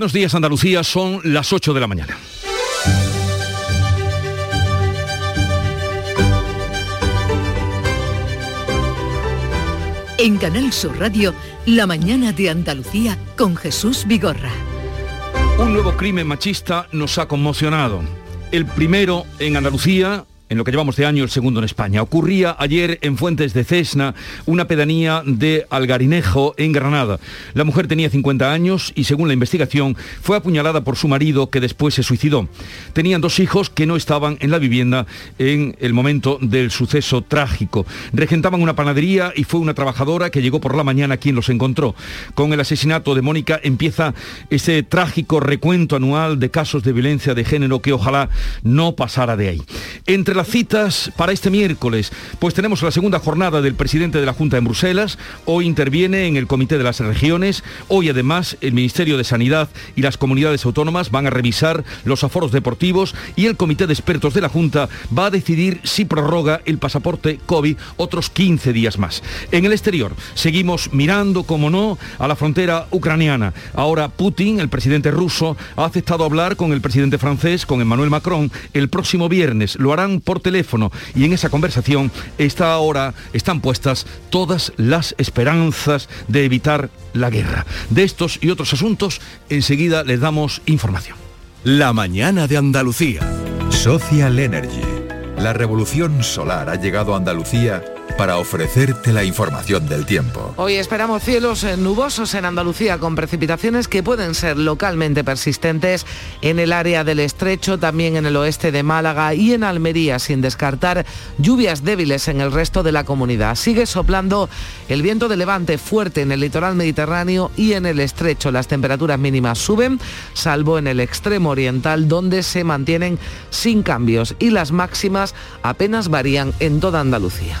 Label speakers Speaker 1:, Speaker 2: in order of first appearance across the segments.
Speaker 1: Buenos días Andalucía, son las 8 de la mañana.
Speaker 2: En Canal Sur Radio, La mañana de Andalucía con Jesús Vigorra.
Speaker 1: Un nuevo crimen machista nos ha conmocionado. El primero en Andalucía, en lo que llevamos de año, el segundo en España. Ocurría ayer en Fuentes de Cesna, una pedanía de Algarinejo, en Granada. La mujer tenía 50 años y, según la investigación, fue apuñalada por su marido, que después se suicidó. Tenían dos hijos que no estaban en la vivienda en el momento del suceso trágico. Regentaban una panadería y fue una trabajadora que llegó por la mañana quien los encontró. Con el asesinato de Mónica empieza ese trágico recuento anual de casos de violencia de género que ojalá no pasara de ahí. Entre citas para este miércoles, pues tenemos la segunda jornada del presidente de la Junta en Bruselas, hoy interviene en el Comité de las Regiones, hoy además el Ministerio de Sanidad y las comunidades autónomas van a revisar los aforos deportivos y el Comité de Expertos de la Junta va a decidir si prorroga el pasaporte COVID otros 15 días más. En el exterior seguimos mirando, como no, a la frontera ucraniana. Ahora Putin, el presidente ruso, ha aceptado hablar con el presidente francés, con Emmanuel Macron, el próximo viernes. Lo harán teléfono y en esa conversación está ahora, están puestas todas las esperanzas de evitar la guerra. De estos y otros asuntos enseguida les damos información.
Speaker 3: La mañana de Andalucía. Social Energy. La revolución solar ha llegado a Andalucía para ofrecerte la información del tiempo.
Speaker 4: Hoy esperamos cielos eh, nubosos en Andalucía con precipitaciones que pueden ser localmente persistentes en el área del estrecho, también en el oeste de Málaga y en Almería, sin descartar lluvias débiles en el resto de la comunidad. Sigue soplando el viento de levante fuerte en el litoral mediterráneo y en el estrecho. Las temperaturas mínimas suben, salvo en el extremo oriental, donde se mantienen sin cambios y las máximas apenas varían en toda Andalucía.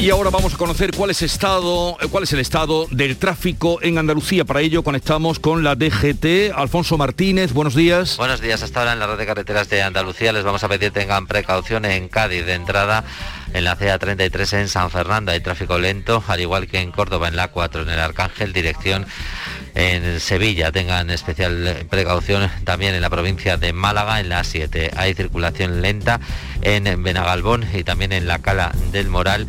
Speaker 1: Y ahora vamos a conocer cuál es, estado, cuál es el estado del tráfico en Andalucía. Para ello conectamos con la DGT. Alfonso Martínez, buenos días.
Speaker 5: Buenos días. Hasta ahora en la red de carreteras de Andalucía les vamos a pedir tengan precaución en Cádiz de entrada en la CA33 en San Fernando hay tráfico lento, al igual que en Córdoba en la A4 en el Arcángel, dirección en Sevilla. Tengan especial precaución también en la provincia de Málaga, en la A7. Hay circulación lenta en Benagalbón y también en la Cala del Moral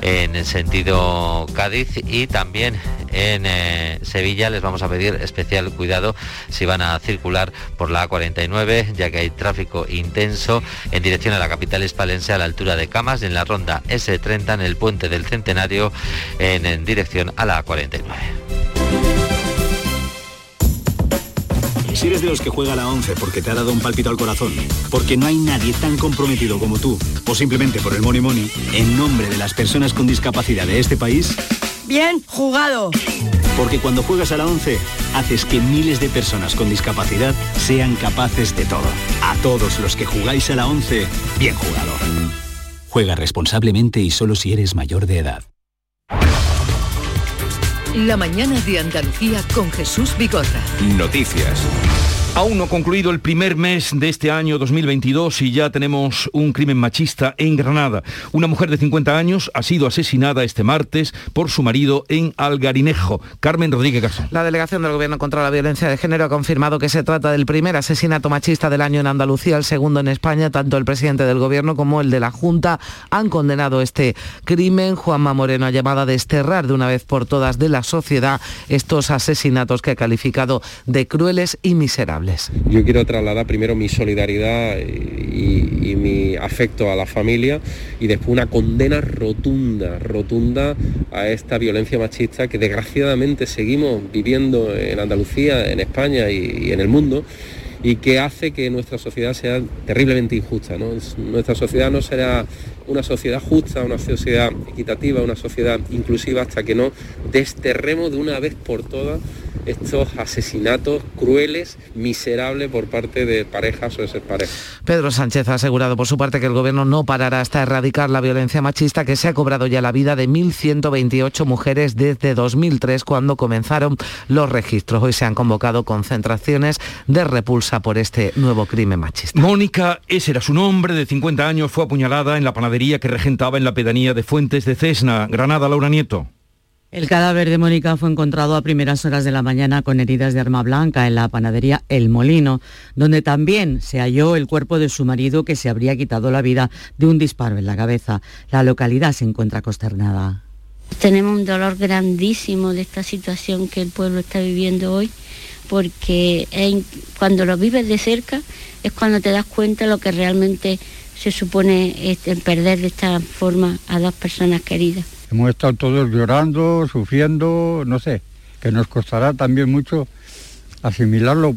Speaker 5: en el sentido Cádiz y también en eh, Sevilla les vamos a pedir especial cuidado si van a circular por la A49 ya que hay tráfico intenso en dirección a la capital hispalense a la altura de Camas en la ronda S30 en el puente del Centenario en, en dirección a la A49.
Speaker 6: Si eres de los que juega a la 11 porque te ha dado un palpito al corazón, porque no hay nadie tan comprometido como tú, o simplemente por el money money, en nombre de las personas con discapacidad de este país,
Speaker 7: Bien jugado.
Speaker 6: porque cuando juegas a la 11, haces que miles de personas con discapacidad sean capaces de todo. A todos los que jugáis a la 11, bien jugado. Juega responsablemente y solo si eres mayor de edad.
Speaker 2: La mañana de Andalucía con Jesús Vigorra.
Speaker 3: Noticias.
Speaker 1: Aún no concluido el primer mes de este año 2022 y ya tenemos un crimen machista en Granada. Una mujer de 50 años ha sido asesinada este martes por su marido en Algarinejo. Carmen Rodríguez Garzón.
Speaker 4: La delegación del Gobierno contra la Violencia de Género ha confirmado que se trata del primer asesinato machista del año en Andalucía, el segundo en España. Tanto el presidente del Gobierno como el de la Junta han condenado este crimen. Juanma Moreno ha llamado a desterrar de una vez por todas de la sociedad estos asesinatos que ha calificado de crueles y miserables.
Speaker 8: Yo quiero trasladar primero mi solidaridad y, mi afecto a la familia y después una condena rotunda, rotunda a esta violencia machista que desgraciadamente seguimos viviendo en Andalucía, en España y, en el mundo y que hace que nuestra sociedad sea terriblemente injusta. Nuestra sociedad no será una sociedad justa, una sociedad equitativa, una sociedad inclusiva hasta que no desterremos de una vez por todas estos asesinatos crueles, miserables por parte de parejas o exparejas.
Speaker 4: Pedro Sánchez ha asegurado por su parte que el gobierno no parará hasta erradicar la violencia machista que se ha cobrado ya la vida de 1.128 mujeres desde 2003 cuando comenzaron los registros. Hoy se han convocado concentraciones de repulsa por este nuevo crimen machista.
Speaker 1: Mónica, ese era su nombre, de 50 años, fue apuñalada en la panadería que regentaba en la pedanía de Fuentes de Cesna, Granada, Laura Nieto.
Speaker 9: El cadáver de Mónica fue encontrado a primeras horas de la mañana con heridas de arma blanca en la panadería El Molino, donde también se halló el cuerpo de su marido que se habría quitado la vida de un disparo en la cabeza. La localidad se encuentra consternada.
Speaker 10: Tenemos un dolor grandísimo de esta situación que el pueblo está viviendo hoy, porque cuando lo vives de cerca es cuando te das cuenta lo que realmente se supone perder de esta forma a dos personas queridas.
Speaker 11: Hemos estado todos llorando, sufriendo, no sé, que nos costará también mucho asimilarlo.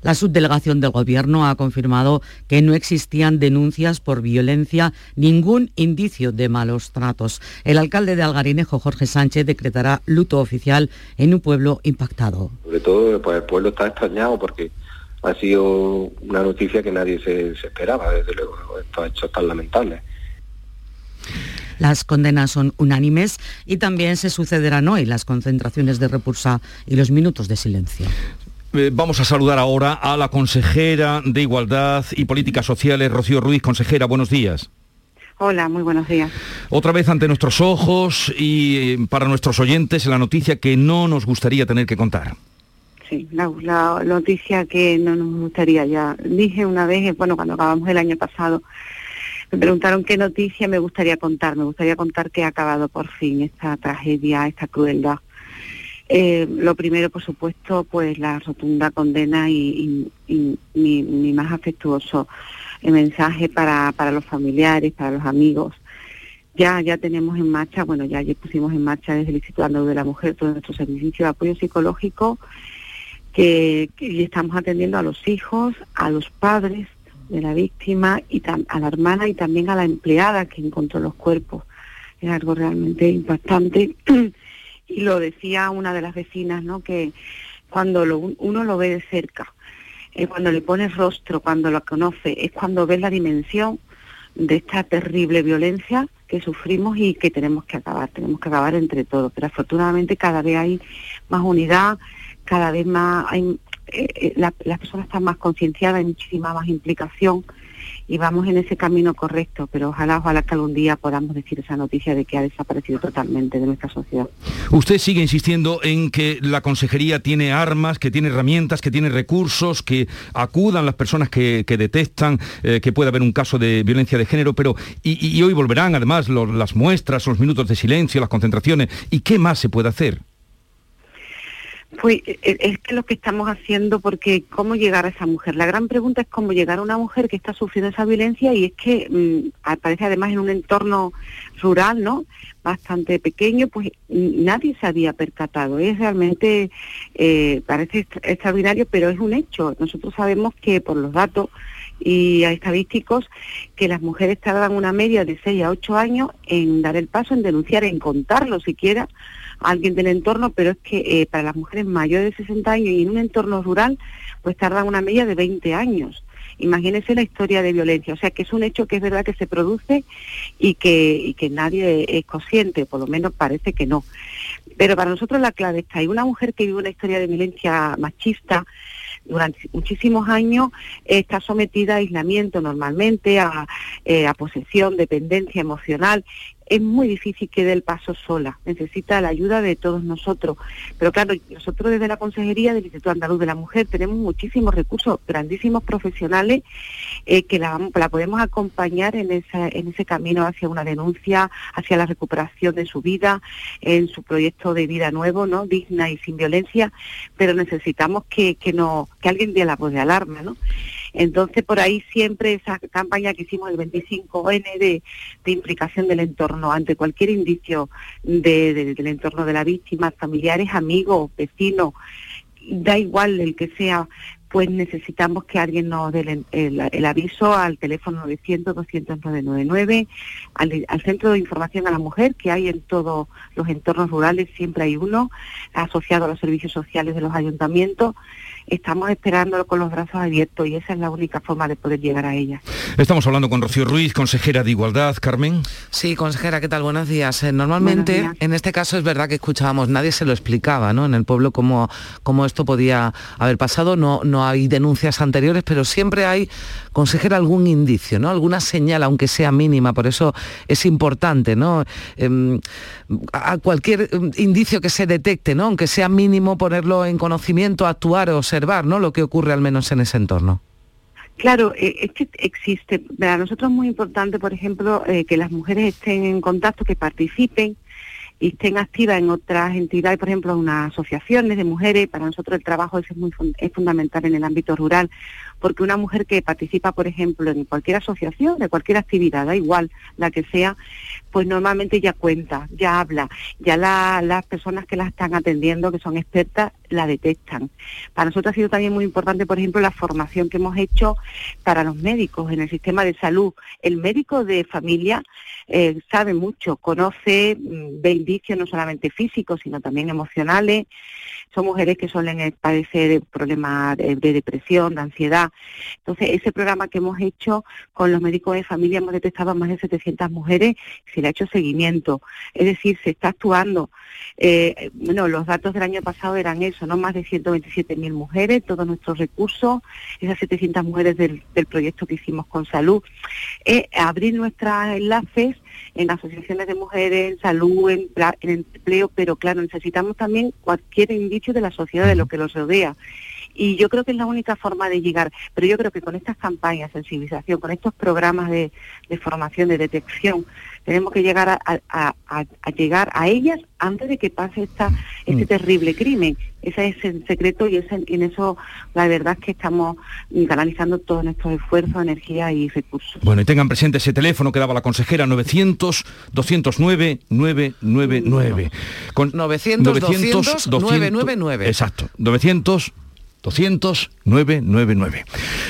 Speaker 9: La subdelegación del Gobierno ha confirmado que no existían denuncias por violencia, ningún indicio de malos tratos. El alcalde de Algarinejo, Jorge Sánchez, decretará luto oficial en un pueblo impactado.
Speaker 12: Sobre todo, pues el pueblo está extrañado porque ha sido una noticia que nadie se, esperaba, desde luego, estos hechos tan lamentables.
Speaker 9: Las condenas son unánimes y también se sucederán hoy las concentraciones de repulsa y los minutos de silencio.
Speaker 1: Eh, vamos a saludar ahora a la consejera de Igualdad y Políticas Sociales, Rocío Ruiz. Consejera, buenos días.
Speaker 13: Hola, muy buenos días.
Speaker 1: Otra vez ante nuestros ojos y eh, para nuestros oyentes la noticia que no nos gustaría tener que contar.
Speaker 13: Sí, la, noticia que no nos gustaría ya. Dije una vez, bueno, cuando acabamos el año pasado, me preguntaron qué noticia me gustaría contar. Me gustaría contar que ha acabado por fin esta tragedia, esta crueldad. Eh, lo primero, por supuesto, pues la rotunda condena y, mi, más afectuoso mensaje para, para los familiares, para los amigos. Ya, ya tenemos en marcha, bueno, ya, pusimos en marcha desde el Instituto de la Mujer todo nuestro servicio de apoyo psicológico que, que estamos atendiendo a los hijos, a los padres, de la víctima y a la hermana y también a la empleada que encontró los cuerpos. Es algo realmente impactante. y lo decía una de las vecinas, ¿no? Que cuando uno lo ve de cerca, eh, cuando le pones rostro, cuando lo conoce, es cuando ves la dimensión de esta terrible violencia que sufrimos y que tenemos que acabar, tenemos que acabar entre todos. Pero afortunadamente cada vez hay más unidad, cada vez más eh, eh, la, las personas están más concienciadas, hay muchísima más implicación y vamos en ese camino correcto, pero ojalá, ojalá que algún día podamos decir esa noticia de que ha desaparecido totalmente de nuestra sociedad.
Speaker 1: Usted sigue insistiendo en que la consejería tiene armas, que tiene herramientas, que tiene recursos, que acudan las personas que, detectan eh, que puede haber un caso de violencia de género, pero y, hoy volverán además las muestras, los minutos de silencio, las concentraciones, ¿y qué más se puede hacer?
Speaker 13: Pues es que lo que estamos haciendo, porque cómo llegar a esa mujer. La gran pregunta es cómo llegar a una mujer que está sufriendo esa violencia y es que mm, aparece además en un entorno rural, ¿no? Bastante pequeño, pues nadie se había percatado. Es realmente, eh, parece extraordinario, pero es un hecho. Nosotros sabemos que por los datos y estadísticos que las mujeres tardan una media de 6 a 8 años en dar el paso, en denunciar, en contarlo siquiera alguien del entorno, pero es que eh, para las mujeres mayores de 60 años y en un entorno rural, pues tardan una media de 20 años. Imagínense la historia de violencia, o sea que es un hecho que es verdad que se produce y que, y nadie es consciente, por lo menos parece que no. Pero para nosotros la clave está ahí. Una mujer que vive una historia de violencia machista, durante muchísimos años está sometida a aislamiento normalmente, a, eh, a posesión, dependencia emocional es muy difícil que dé el paso sola, necesita la ayuda de todos nosotros. Pero claro, nosotros desde la Consejería del Instituto Andaluz de la Mujer tenemos muchísimos recursos, grandísimos profesionales eh, que la, podemos acompañar en, esa, en ese camino hacia una denuncia, hacia la recuperación de su vida, en su proyecto de vida nuevo, ¿no? digna y sin violencia, pero necesitamos que, que, no, que alguien dé la voz de alarma. ¿no? Entonces, por ahí siempre esa campaña que hicimos el 25N de, implicación del entorno ante cualquier indicio del entorno de la víctima, familiares, amigos, vecinos, da igual el que sea, pues necesitamos que alguien nos dé el, aviso al teléfono 900 200 999, al, al centro de información a la mujer que hay en todos los entornos rurales, siempre hay uno, asociado a los servicios sociales de los ayuntamientos estamos esperándolo con los brazos abiertos y esa es la única forma de poder llegar a ella.
Speaker 1: Estamos hablando con Rocío Ruiz, consejera de Igualdad. Carmen.
Speaker 4: Sí, consejera, ¿qué tal? Buenos días. Eh, normalmente, en este caso es verdad que escuchábamos, nadie se lo explicaba, ¿no? En el pueblo cómo, cómo esto podía haber pasado. No, no hay denuncias anteriores, pero siempre hay, consejera, algún indicio, ¿no? Alguna señal, aunque sea mínima. Por eso es importante, ¿no? Em, a cualquier em, indicio que se detecte, ¿no? Aunque sea mínimo, ponerlo en conocimiento, actuar o observar ¿no? lo que ocurre al menos en ese entorno.
Speaker 13: Claro, eh, es que existe. Para nosotros es muy importante, por ejemplo, eh, que las mujeres estén en contacto, que participen y estén activas en otras entidades, por ejemplo, unas asociaciones de mujeres. Para nosotros el trabajo es, muy, es fundamental en el ámbito rural, porque una mujer que participa, por ejemplo, en cualquier asociación, de cualquier actividad, da igual la que sea, pues normalmente ya cuenta, ya habla, ya las personas que la están atendiendo, que son expertas, la detectan. Para nosotros ha sido también muy importante, por ejemplo, la formación que hemos hecho para los médicos en el sistema de salud. El médico de familia eh, sabe mucho, conoce, mm, ve indicios no solamente físicos, sino también emocionales. Son mujeres que suelen padecer problemas de, de depresión, de ansiedad. Entonces, ese programa que hemos hecho con los médicos de familia, hemos detectado a más de 700 mujeres, se le ha hecho seguimiento. Es decir, se está actuando. Eh, bueno, los datos del año pasado eran eso, ¿no? Más de 127.000 mujeres, todos nuestros recursos, esas 700 mujeres del, proyecto que hicimos con salud. Eh, abrir nuestros enlaces en asociaciones de mujeres, en salud, en, empleo, pero claro, necesitamos también cualquier indicio de la sociedad, de lo que los rodea. Y yo creo que es la única forma de llegar, pero yo creo que con estas campañas de sensibilización, con estos programas de, formación, de detección, tenemos que llegar a, llegar a ellas antes de que pase esta, este mm. terrible crimen. Ese es el secreto y en eso la verdad es que estamos canalizando todos nuestros esfuerzos, energía y recursos.
Speaker 1: Bueno, y tengan presente ese teléfono que daba la consejera 900 209 999.
Speaker 4: Con 900, 200, 999.
Speaker 1: Exacto, 900 200 999.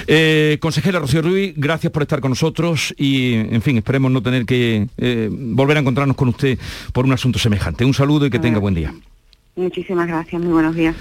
Speaker 1: Eh, consejera Rocío Ruiz, gracias por estar con nosotros y, en fin, esperemos no tener que eh, volver a encontrarnos con usted por un asunto semejante. Un saludo y que tenga buen día.
Speaker 13: Muchísimas gracias, muy buenos días.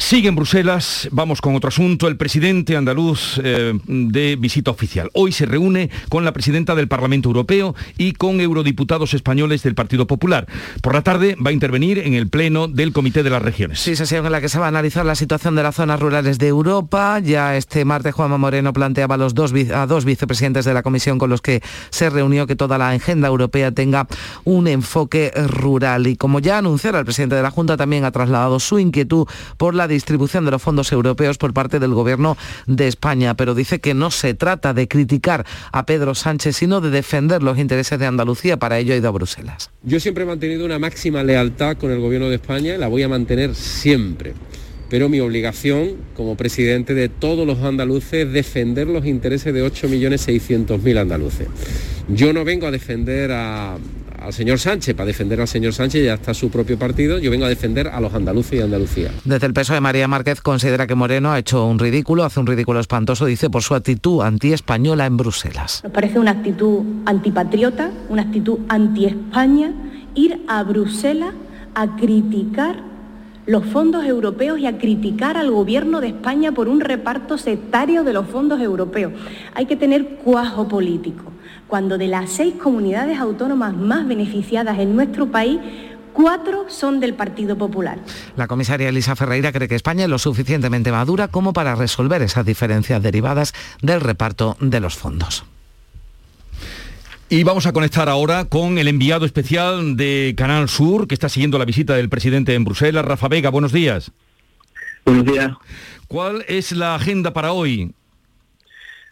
Speaker 1: Sigue en Bruselas, vamos con otro asunto, el presidente andaluz eh, de visita oficial. Hoy se reúne con la presidenta del Parlamento Europeo y con eurodiputados españoles del Partido Popular. Por la tarde va a intervenir en el Pleno del Comité de las Regiones.
Speaker 4: Sí, sesión en la que se va a analizar la situación de las zonas rurales de Europa. Ya este martes Juanma Moreno planteaba a, los dos, a dos vicepresidentes de la Comisión con los que se reunió que toda la agenda europea tenga un enfoque rural. Y como ya anunciara el presidente de la Junta, también ha trasladado su inquietud por la distribución de los fondos europeos por parte del Gobierno de España, pero dice que no se trata de criticar a Pedro Sánchez, sino de defender los intereses de Andalucía. Para ello ha ido a Bruselas.
Speaker 8: Yo siempre he mantenido una máxima lealtad con el Gobierno de España la voy a mantener siempre pero mi obligación como presidente de todos los andaluces es defender los intereses de 8.600.000 andaluces. Yo no vengo a defender a, al señor Sánchez, para defender al señor Sánchez ya está su propio partido, yo vengo a defender a los andaluces y Andalucía.
Speaker 4: Desde el peso de María Márquez considera que Moreno ha hecho un ridículo, hace un ridículo espantoso, dice, por su actitud anti-española en Bruselas.
Speaker 14: Nos parece una actitud antipatriota, una actitud anti-España, ir a Bruselas a criticar los fondos europeos y a criticar al gobierno de España por un reparto sectario de los fondos europeos. Hay que tener cuajo político cuando de las seis comunidades autónomas más beneficiadas en nuestro país, cuatro son del Partido Popular.
Speaker 4: La comisaria Elisa Ferreira cree que España es lo suficientemente madura como para resolver esas diferencias derivadas del reparto de los fondos.
Speaker 1: Y vamos a conectar ahora con el enviado especial de Canal Sur, que está siguiendo la visita del presidente en Bruselas, Rafa Vega. Buenos días.
Speaker 15: Buenos días.
Speaker 1: ¿Cuál es la agenda para hoy?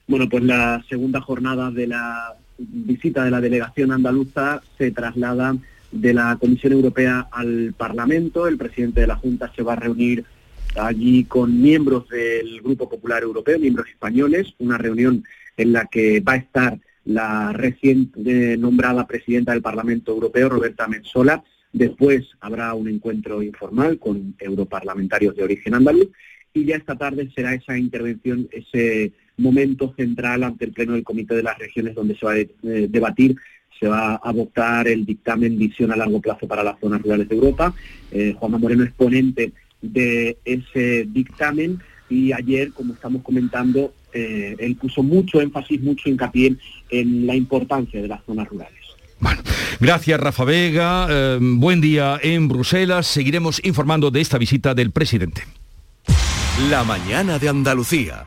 Speaker 15: Bueno, pues la segunda jornada de la visita de la delegación andaluza se traslada de la Comisión Europea al Parlamento. El presidente de la Junta se va a reunir allí con miembros del Grupo Popular Europeo, miembros españoles, una reunión en la que va a estar la recién nombrada presidenta del Parlamento Europeo, Roberta Metsola. Después habrá un encuentro informal con europarlamentarios de origen andaluz y ya esta tarde será esa intervención, ese momento central ante el Pleno del Comité de las Regiones donde se va a eh, debatir se va a votar el dictamen Visión a largo plazo para las zonas rurales de Europa. Eh, Juanma Moreno es ponente de ese dictamen y ayer, como estamos comentando, eh, él puso mucho énfasis, mucho hincapié en la importancia de las zonas rurales.
Speaker 1: Bueno, gracias Rafa Vega, eh, buen día en Bruselas, seguiremos informando de esta visita del presidente.
Speaker 3: La mañana de Andalucía.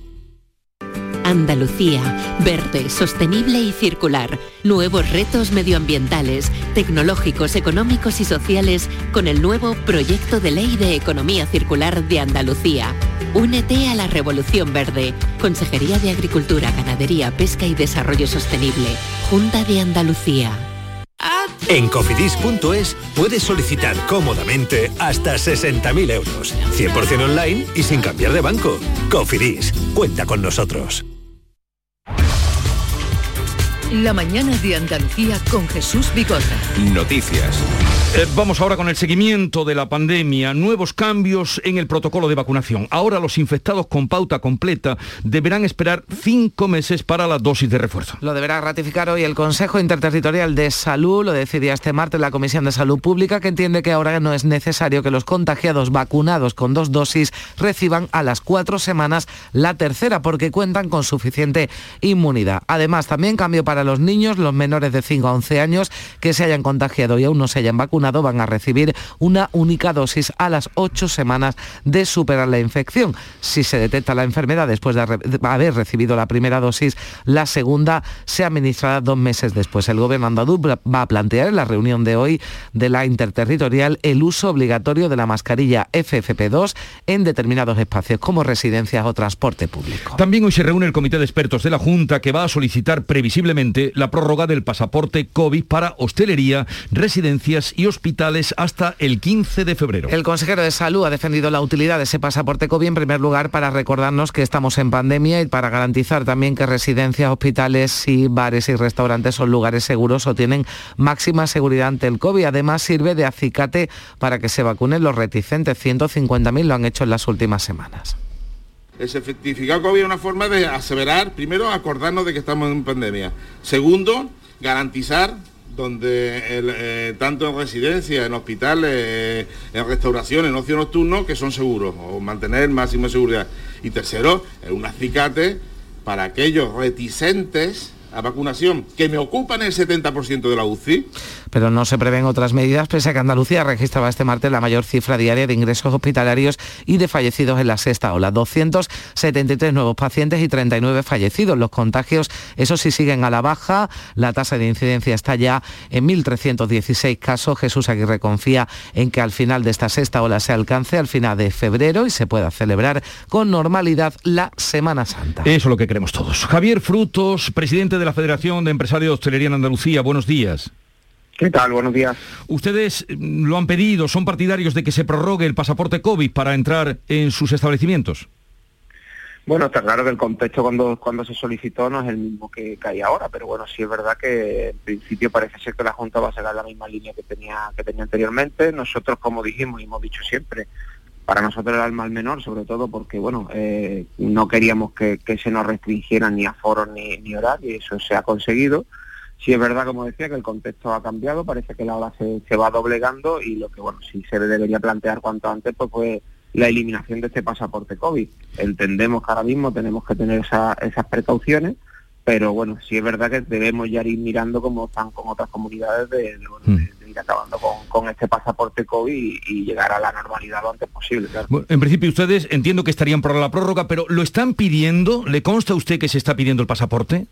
Speaker 16: Andalucía, verde, sostenible y circular. Nuevos retos medioambientales, tecnológicos, económicos y sociales con el nuevo Proyecto de Ley de Economía Circular de Andalucía. Únete a la Revolución Verde. Consejería de Agricultura, Ganadería, Pesca y Desarrollo Sostenible. Junta de Andalucía.
Speaker 3: En cofidis.es puedes solicitar cómodamente hasta 60.000 euros, 100% online y sin cambiar de banco. Cofidis, cuenta con nosotros.
Speaker 2: La mañana de Andalucía con Jesús Bigorra.
Speaker 3: Noticias.
Speaker 1: Eh, vamos ahora con el seguimiento de la pandemia, nuevos cambios en el protocolo de vacunación. Ahora los infectados con pauta completa deberán esperar cinco meses para la dosis de refuerzo.
Speaker 4: Lo deberá ratificar hoy el Consejo Interterritorial de Salud, lo decidía este martes la Comisión de Salud Pública, que entiende que ahora no es necesario que los contagiados vacunados con dos dosis reciban a las cuatro semanas la tercera, porque cuentan con suficiente inmunidad. Además, también cambio para los niños, los menores de 5 a 11 años que se hayan contagiado y aún no se hayan vacunado van a recibir una única dosis a las ocho semanas de superar la infección. Si se detecta la enfermedad después de haber recibido la primera dosis, la segunda se administrará dos meses después. El gobierno andaluz va a plantear en la reunión de hoy de la interterritorial el uso obligatorio de la mascarilla FFP2 en determinados espacios como residencias o transporte público.
Speaker 1: También hoy se reúne el comité de expertos de la Junta que va a solicitar previsiblemente la prórroga del pasaporte COVID para hostelería, residencias y hospitales hasta el 15 de febrero.
Speaker 4: El consejero de Salud ha defendido la utilidad de ese pasaporte COVID en primer lugar para recordarnos que estamos en pandemia y para garantizar también que residencias, hospitales y bares y restaurantes son lugares seguros o tienen máxima seguridad ante el COVID. Además sirve de acicate para que se vacunen los reticentes. 150.000 lo han hecho en las últimas semanas.
Speaker 17: El certificado COVID es una forma de aseverar, primero, acordarnos de que estamos en pandemia. Segundo, garantizar donde eh, tanto en residencias, en hospitales, en restauraciones, en ocio nocturno, que son seguros, o mantener máxima seguridad. Y tercero, un acicate para aquellos reticentes a vacunación, que me ocupan el 70% de la UCI.
Speaker 4: Pero no se prevén otras medidas, pese a que Andalucía registraba este martes la mayor cifra diaria de ingresos hospitalarios y de fallecidos en la sexta ola. 273 nuevos pacientes y 39 fallecidos. Los contagios, eso sí, siguen a la baja. La tasa de incidencia está ya en 1.316 casos. Jesús Aguirre confía en que al final de esta sexta ola se alcance al final de febrero y se pueda celebrar con normalidad la Semana Santa.
Speaker 1: Eso es lo que queremos todos. Javier Frutos, presidente de la Federación de Empresarios de Hostelería en Andalucía. Buenos días.
Speaker 18: ¿Qué tal? Buenos días.
Speaker 1: Ustedes mm, lo han pedido, son partidarios de que se prorrogue el pasaporte COVID para entrar en sus establecimientos.
Speaker 18: Bueno, está claro que el contexto cuando, cuando se solicitó no es el mismo que, hay ahora, pero bueno, sí es verdad que en principio parece ser que la Junta va a seguir la misma línea que tenía, que tenía anteriormente. Nosotros, como dijimos y hemos dicho siempre, para nosotros era el mal menor, sobre todo porque, bueno, eh, no queríamos que, se nos restringieran ni aforos ni, ni horarios, y eso se ha conseguido. Sí es verdad, como decía, que el contexto ha cambiado, parece que la ola se, se va doblegando y lo que, bueno, sí se debería plantear cuanto antes, pues fue la eliminación de este pasaporte COVID. Entendemos que ahora mismo tenemos que tener esas precauciones, pero bueno, sí es verdad que debemos ya ir mirando cómo están con otras comunidades de, mm ir acabando con, este pasaporte COVID y, llegar a la normalidad lo antes posible.
Speaker 1: en principio ustedes entiendo que estarían por la prórroga, pero ¿lo están pidiendo? ¿Le consta a usted que se está pidiendo el pasaporte?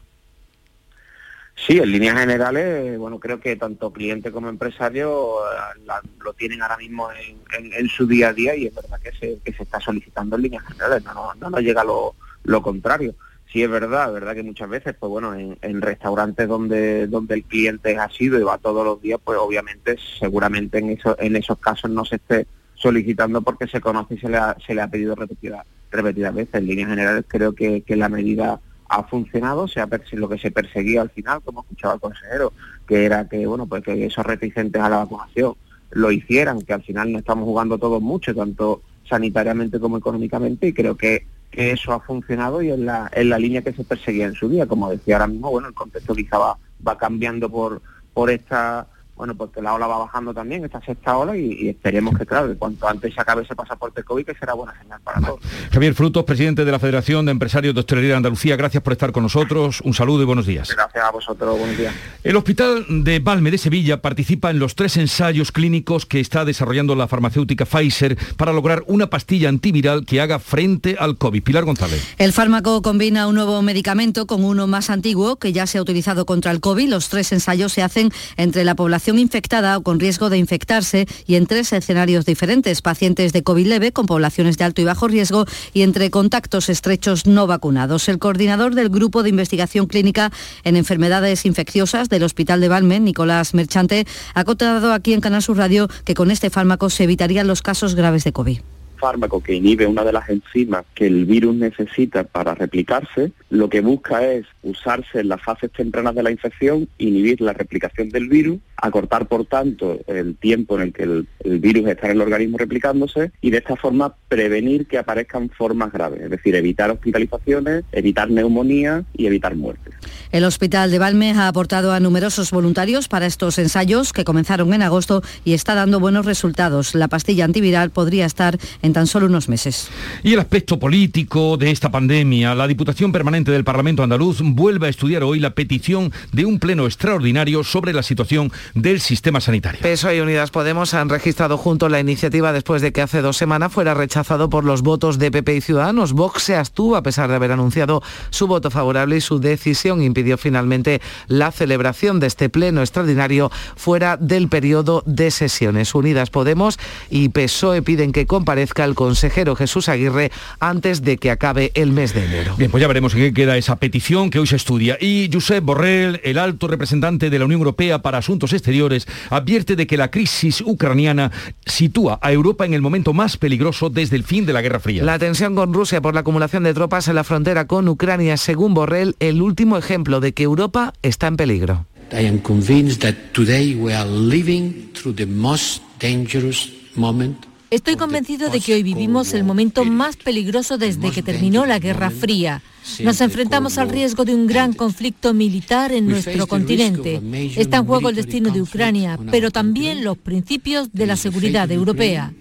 Speaker 18: Sí, en líneas generales, bueno, creo que tanto cliente como empresario eh, lo tienen ahora mismo en, su día a día y es verdad que se, está solicitando en líneas generales, no, no, no nos llega lo, lo contrario sí es verdad, verdad que muchas veces, pues bueno, en, restaurantes donde, donde el cliente ha sido y va todos los días, pues obviamente seguramente en, eso, en esos casos no se esté solicitando porque se conoce y se le ha, se le ha pedido repetidas repetidas veces. En líneas generales creo que, que la medida ha funcionado, se ha lo que se perseguía al final, como escuchaba el consejero, que era que bueno pues que esos reticentes a la vacunación lo hicieran, que al final no estamos jugando todos mucho, tanto sanitariamente como económicamente, y creo que, que eso ha funcionado y en la, en la línea que se perseguía en su día. Como decía ahora mismo, bueno, el contexto quizá va, va cambiando por, por esta bueno, porque pues la ola va bajando también, esta sexta ola, y, esperemos que, claro, que cuanto antes se acabe ese pasaporte COVID, que será buena señal para todos.
Speaker 1: Javier Frutos, presidente de la Federación de Empresarios de Hostelería de Andalucía, gracias por estar con nosotros, un saludo y buenos días.
Speaker 18: Gracias a vosotros, buenos días.
Speaker 1: El Hospital de Valme de Sevilla participa en los tres ensayos clínicos que está desarrollando la farmacéutica Pfizer para lograr una pastilla antiviral que haga frente al COVID. Pilar González.
Speaker 19: El fármaco combina un nuevo medicamento con uno más antiguo que ya se ha utilizado contra el COVID. Los tres ensayos se hacen entre la población infectada o con riesgo de infectarse y en tres escenarios diferentes, pacientes de COVID leve con poblaciones de alto y bajo riesgo y entre contactos estrechos no vacunados. El coordinador del Grupo de Investigación Clínica en Enfermedades Infecciosas del Hospital de Balmen, Nicolás Merchante, ha contado aquí en Canal Sur Radio que con este fármaco se evitarían los casos graves de COVID
Speaker 20: fármaco que inhibe una de las enzimas que el virus necesita para replicarse, lo que busca es usarse en las fases tempranas de la infección, inhibir la replicación del virus, acortar por tanto el tiempo en el que el, virus está en el organismo replicándose y de esta forma prevenir que aparezcan formas graves, es decir, evitar hospitalizaciones, evitar neumonía y evitar muertes.
Speaker 19: El Hospital de Balme ha aportado a numerosos voluntarios para estos ensayos que comenzaron en agosto y está dando buenos resultados. La pastilla antiviral podría estar en tan solo unos meses.
Speaker 1: Y el aspecto político de esta pandemia, la Diputación Permanente del Parlamento Andaluz vuelve a estudiar hoy la petición de un pleno extraordinario sobre la situación del sistema sanitario.
Speaker 4: PSOE y Unidas Podemos han registrado juntos la iniciativa después de que hace dos semanas fuera rechazado por los votos de PP y Ciudadanos. Vox se abstuvo a pesar de haber anunciado su voto favorable y su decisión impidió finalmente la celebración de este pleno extraordinario fuera del periodo de sesiones. Unidas Podemos y PSOE piden que comparezca el consejero Jesús Aguirre antes de que acabe el mes de enero.
Speaker 1: Bien, pues ya veremos en qué queda esa petición que hoy se estudia. Y Josep Borrell, el alto representante de la Unión Europea para Asuntos Exteriores, advierte de que la crisis ucraniana sitúa a Europa en el momento más peligroso desde el fin de la Guerra Fría.
Speaker 4: La tensión con Rusia por la acumulación de tropas en la frontera con Ucrania, según Borrell, el último ejemplo de que Europa está en peligro. I am convinced that today we are living through the most dangerous
Speaker 21: moment Estoy convencido de que hoy vivimos el momento más peligroso desde que terminó la Guerra Fría. Nos enfrentamos al riesgo de un gran conflicto militar en nuestro continente. Está en juego el destino de Ucrania, pero también los principios de la seguridad europea.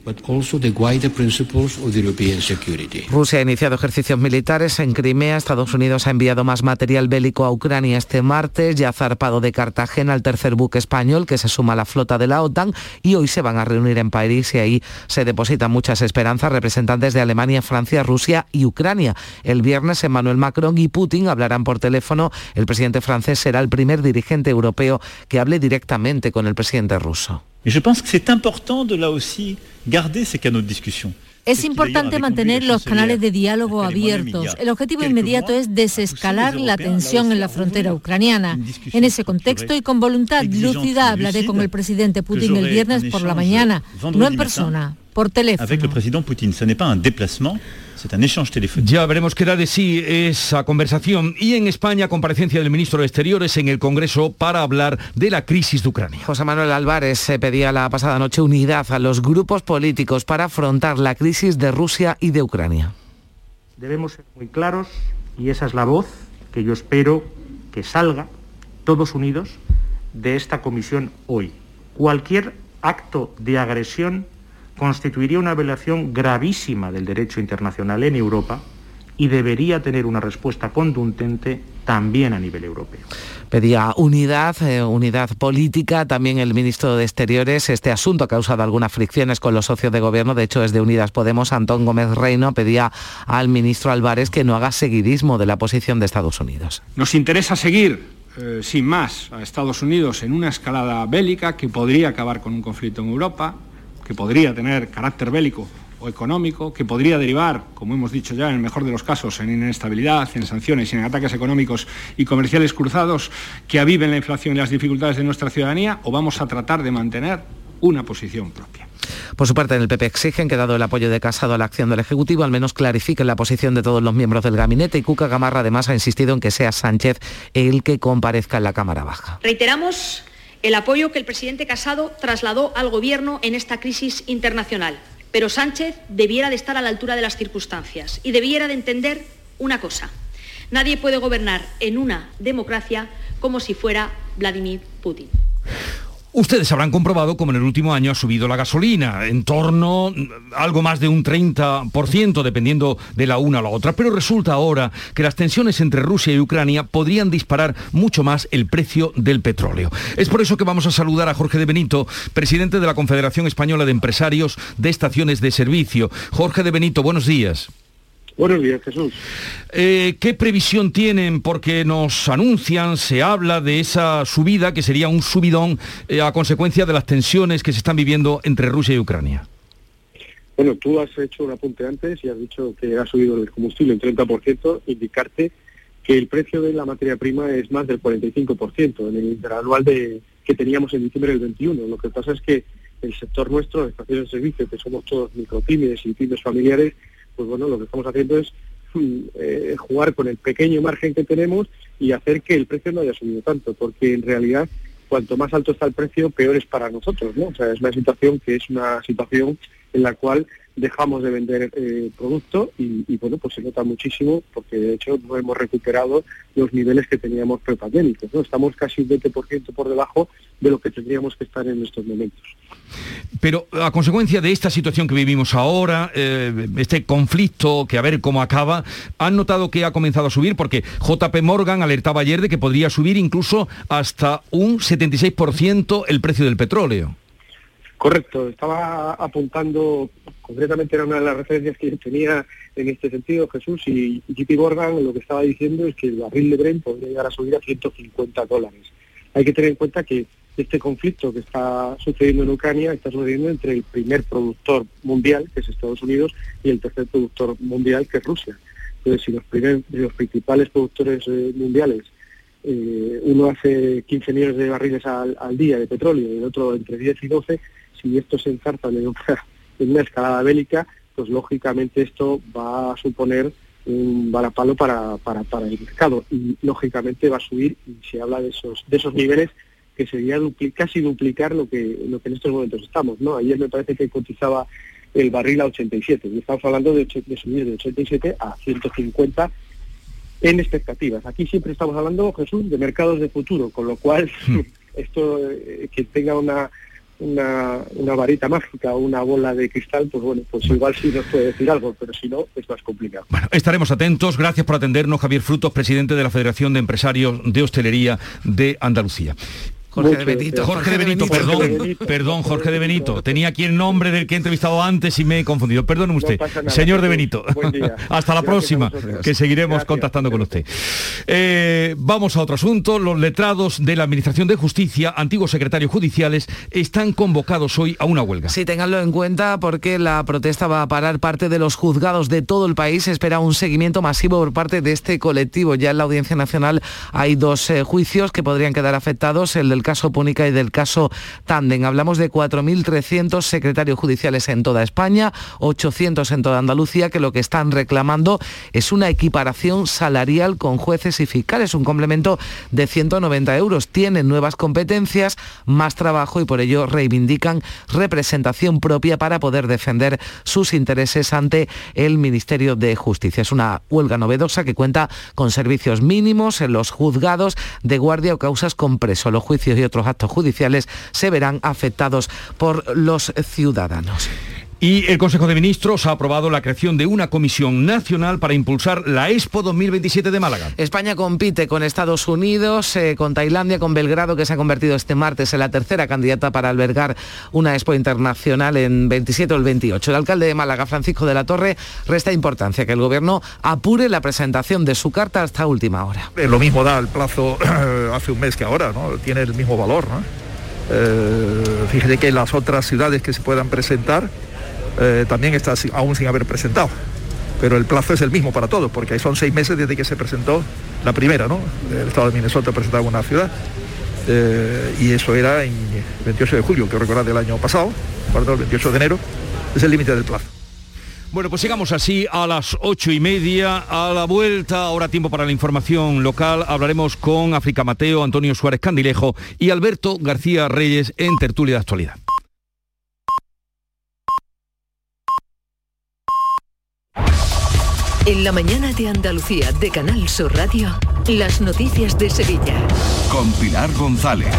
Speaker 4: Rusia ha iniciado ejercicios militares en Crimea. Estados Unidos ha enviado más material bélico a Ucrania este martes. Ya ha zarpado de Cartagena el tercer buque español que se suma a la flota de la OTAN y hoy se van a reunir en París y ahí se depositan muchas esperanzas representantes de Alemania, Francia, Rusia y Ucrania. El viernes Emmanuel Macron y Putin hablarán por teléfono. El presidente francés será el primer dirigente europeo que hable directamente con el presidente ruso.
Speaker 21: Es importante mantener los canales de diálogo abiertos. El objetivo inmediato es desescalar la tensión en la frontera ucraniana. En ese contexto y con voluntad lúcida hablaré con el presidente Putin el viernes por la mañana, no en persona, por teléfono.
Speaker 1: Ya veremos qué da de sí esa conversación. Y en España, comparecencia del ministro de Exteriores en el Congreso para hablar de la crisis de Ucrania.
Speaker 4: José Manuel Álvarez se pedía la pasada noche unidad a los grupos políticos para afrontar la crisis de Rusia y de Ucrania.
Speaker 22: Debemos ser muy claros y esa es la voz que yo espero que salga todos unidos de esta comisión hoy. Cualquier acto de agresión constituiría una violación gravísima del derecho internacional en Europa y debería tener una respuesta contundente también a nivel europeo.
Speaker 4: Pedía unidad, eh, unidad política, también el ministro de Exteriores. Este asunto ha causado algunas fricciones con los socios de gobierno, de hecho es de Unidas Podemos. Antón Gómez Reino pedía al ministro Álvarez que no haga seguidismo de la posición de Estados Unidos.
Speaker 23: Nos interesa seguir eh, sin más a Estados Unidos en una escalada bélica que podría acabar con un conflicto en Europa, que podría tener carácter bélico o económico que podría derivar, como hemos dicho ya, en el mejor de los casos, en inestabilidad, en sanciones y en ataques económicos y comerciales cruzados que aviven la inflación y las dificultades de nuestra ciudadanía, o vamos a tratar de mantener una posición propia.
Speaker 4: Por su parte, en el PP exigen que, dado el apoyo de Casado a la acción del Ejecutivo, al menos clarifiquen la posición de todos los miembros del gabinete y Cuca Gamarra además ha insistido en que sea Sánchez el que comparezca en la Cámara Baja.
Speaker 24: Reiteramos el apoyo que el presidente Casado trasladó al Gobierno en esta crisis internacional. Pero Sánchez debiera de estar a la altura de las circunstancias y debiera de entender una cosa. Nadie puede gobernar en una democracia como si fuera Vladimir Putin.
Speaker 1: Ustedes habrán comprobado cómo en el último año ha subido la gasolina, en torno a algo más de un 30%, dependiendo de la una o la otra. Pero resulta ahora que las tensiones entre Rusia y Ucrania podrían disparar mucho más el precio del petróleo. Es por eso que vamos a saludar a Jorge de Benito, presidente de la Confederación Española de Empresarios de Estaciones de Servicio. Jorge de Benito, buenos días.
Speaker 25: Buenos días, Jesús.
Speaker 1: Eh, ¿Qué previsión tienen? Porque nos anuncian, se habla de esa subida, que sería un subidón eh, a consecuencia de las tensiones que se están viviendo entre Rusia y Ucrania.
Speaker 25: Bueno, tú has hecho un apunte antes y has dicho que ha subido el combustible un 30%, indicarte que el precio de la materia prima es más del 45% en el interanual de, que teníamos en diciembre del 21. Lo que pasa es que el sector nuestro, estaciones de servicio, que somos todos micropymes y pymes familiares, pues bueno, lo que estamos haciendo es mm, eh, jugar con el pequeño margen que tenemos y hacer que el precio no haya subido tanto, porque en realidad cuanto más alto está el precio, peor es para nosotros, ¿no? O sea, es una situación que es una situación en la cual dejamos de vender eh, producto y, bueno, pues se nota muchísimo porque de hecho no hemos recuperado los niveles que teníamos prepandémicos, ¿no? Estamos casi un 20% por debajo de lo que tendríamos que estar en estos momentos.
Speaker 1: Pero a consecuencia de esta situación que vivimos ahora, eh, este conflicto que a ver cómo acaba, ¿han notado que ha comenzado a subir? Porque JP Morgan alertaba ayer de que podría subir incluso hasta un 76% el precio del petróleo.
Speaker 25: Correcto, estaba apuntando, concretamente era una de las referencias que tenía en este sentido Jesús y JP Morgan lo que estaba diciendo es que el barril de Brent podría llegar a subir a 150 dólares. Hay que tener en cuenta que este conflicto que está sucediendo en Ucrania está sucediendo entre el primer productor mundial, que es Estados Unidos, y el tercer productor mundial, que es Rusia. Entonces, si los, los principales productores eh, mundiales, eh, uno hace 15 millones de barriles al, día de petróleo y el otro entre 10 y 12, si esto se enzarzan en una, escalada bélica, pues lógicamente esto va a suponer un balapalo para, para, para el mercado y lógicamente va a subir y se habla de esos, de esos niveles que sería casi duplicar lo que, lo que en estos momentos estamos. ¿no? Ayer me parece que cotizaba el barril a 87 y estamos hablando de, de subir de 87 a 150 en expectativas. Aquí siempre estamos hablando, Jesús, de mercados de futuro, con lo cual hmm. esto eh, que tenga una una, varita mágica o una bola de cristal, pues bueno, pues igual sí nos puede decir algo, pero si no, es más complicado.
Speaker 1: Bueno, estaremos atentos. Gracias por atendernos, Javier Frutos, presidente de la Federación de Empresarios de Hostelería de Andalucía.
Speaker 4: Jorge de Benito.
Speaker 1: Jorge de Benito, perdón, perdón, Jorge de Benito. Tenía aquí el nombre del que he entrevistado antes y me he confundido. Perdón usted. Señor de Benito. Hasta la próxima, que seguiremos contactando con usted. Eh, vamos a otro asunto. Los letrados de la Administración de Justicia, antiguos secretarios judiciales, están convocados hoy a una huelga.
Speaker 4: Sí, tenganlo en cuenta porque la protesta va a parar parte de los juzgados de todo el país. espera un seguimiento masivo por parte de este colectivo. Ya en la Audiencia Nacional hay dos eh, juicios que podrían quedar afectados, el del caso Púnica y del caso Tanden. Hablamos de 4.300 secretarios judiciales en toda España, 800 en toda Andalucía, que lo que están reclamando es una equiparación salarial con jueces y fiscales, un complemento de 190 euros. Tienen nuevas competencias, más trabajo y por ello reivindican representación propia para poder defender sus intereses ante el Ministerio de Justicia. Es una huelga novedosa que cuenta con servicios mínimos en los juzgados de guardia o causas con preso. Los juicios y otros actos judiciales se verán afectados por los ciudadanos.
Speaker 1: Y el Consejo de Ministros ha aprobado la creación de una comisión nacional para impulsar la Expo 2027 de Málaga.
Speaker 4: España compite con Estados Unidos, eh, con Tailandia, con Belgrado, que se ha convertido este martes en la tercera candidata para albergar una Expo internacional en 27 o el 28. El alcalde de Málaga, Francisco de la Torre, resta importancia que el gobierno apure la presentación de su carta hasta última hora.
Speaker 26: Eh, lo mismo da el plazo hace un mes que ahora, ¿no? Tiene el mismo valor, ¿no? Eh, fíjese que las otras ciudades que se puedan presentar eh, también está aún sin haber presentado. Pero el plazo es el mismo para todos, porque son seis meses desde que se presentó la primera, ¿no? El estado de Minnesota presentaba una ciudad. Eh, y eso era en 28 de julio, que recordar del año pasado, el 28 de enero, es el límite del plazo.
Speaker 1: Bueno, pues sigamos así a las ocho y media. A la vuelta, ahora tiempo para la información local. Hablaremos con África Mateo, Antonio Suárez Candilejo y Alberto García Reyes en Tertulia de Actualidad.
Speaker 2: En la mañana de Andalucía de Canal Sur Radio, las noticias de Sevilla.
Speaker 27: Con Pilar González.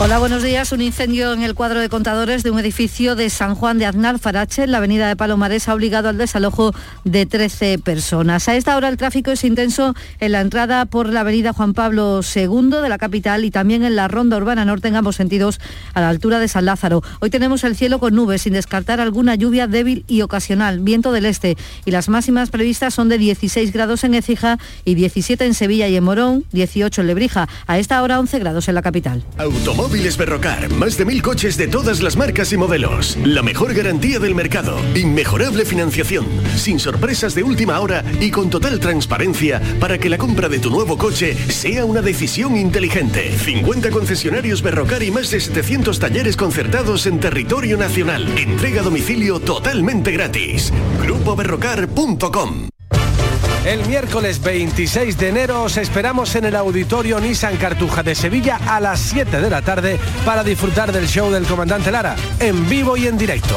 Speaker 19: Hola, buenos días. Un incendio en el cuadro de contadores de un edificio de San Juan de Aznar Farache, en la avenida de Palomares, ha obligado al desalojo de 13 personas. A esta hora el tráfico es intenso en la entrada por la avenida Juan Pablo II de la capital y también en la ronda urbana norte en ambos sentidos a la altura de San Lázaro. Hoy tenemos el cielo con nubes sin descartar alguna lluvia débil y ocasional, viento del este y las máximas previstas son de 16 grados en Écija y 17 en Sevilla y en Morón, 18 en Lebrija. A esta hora 11 grados en la capital.
Speaker 28: Automóviles Berrocar, más de mil coches de todas las marcas y modelos. La mejor garantía del mercado. Inmejorable financiación. Sin sorpresas de última hora y con total transparencia para que la compra de tu nuevo coche sea una decisión inteligente. 50 concesionarios Berrocar y más de 700 talleres concertados en territorio nacional. Entrega a domicilio totalmente gratis. GrupoBerrocar.com Thank you.
Speaker 29: El miércoles 26 de enero os esperamos en el auditorio Nissan Cartuja de Sevilla a las 7 de la tarde para disfrutar del show del comandante Lara, en vivo y en directo.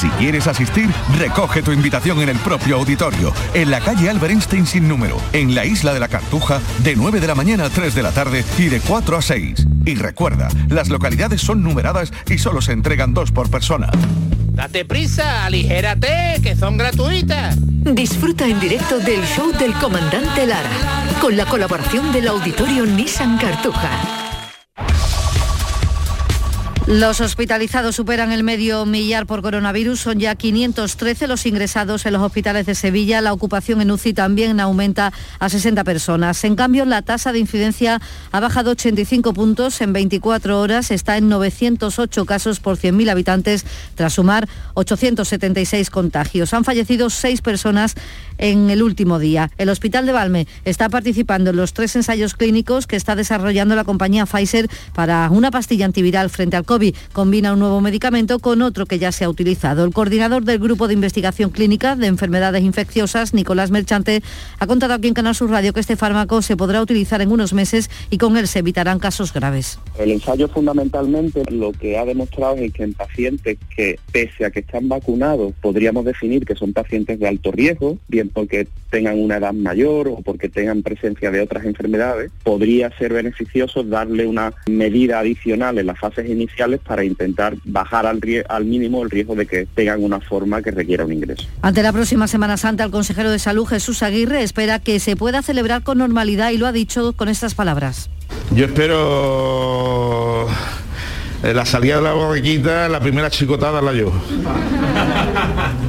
Speaker 27: Si quieres asistir, recoge tu invitación en el propio auditorio, en la calle Albert Einstein sin número, en la isla de la Cartuja, de 9 de la mañana a 3 de la tarde y de 4 a 6. Y recuerda, las localidades son numeradas y solo se entregan dos por persona.
Speaker 30: Date prisa, aligérate, que son gratuitas.
Speaker 2: Disfruta en directo del show del comandante Lara, con la colaboración del auditorio Nissan Cartuja.
Speaker 19: Los hospitalizados superan el medio millar por coronavirus, son ya 513 los ingresados en los hospitales de Sevilla, la ocupación en UCI también aumenta a 60 personas. En cambio, la tasa de incidencia ha bajado 85 puntos en 24 horas, está en 908 casos por 100.000 habitantes, tras sumar 876 contagios. Han fallecido seis personas en el último día. El Hospital de Valme está participando en los tres ensayos clínicos que está desarrollando la compañía Pfizer para una pastilla antiviral frente al COVID. Combina un nuevo medicamento con otro que ya se ha utilizado. El coordinador del Grupo de Investigación Clínica de Enfermedades Infecciosas, Nicolás Merchante, ha contado aquí en Canal Sur Radio que este fármaco se podrá utilizar en unos meses y con él se evitarán casos graves.
Speaker 20: El ensayo fundamentalmente lo que ha demostrado es que en pacientes que pese a que están vacunados podríamos definir que son pacientes de alto riesgo, bien porque tengan una edad mayor o porque tengan presencia de otras enfermedades, podría ser beneficioso darle una medida adicional en las fases iniciales para intentar bajar al, al mínimo el riesgo de que tengan una forma que requiera un ingreso.
Speaker 19: Ante la próxima Semana Santa, el consejero de Salud, Jesús Aguirre, espera que se pueda celebrar con normalidad y lo ha dicho con estas palabras.
Speaker 17: Yo espero eh, la salida de la borriquita, la primera chicotada la yo.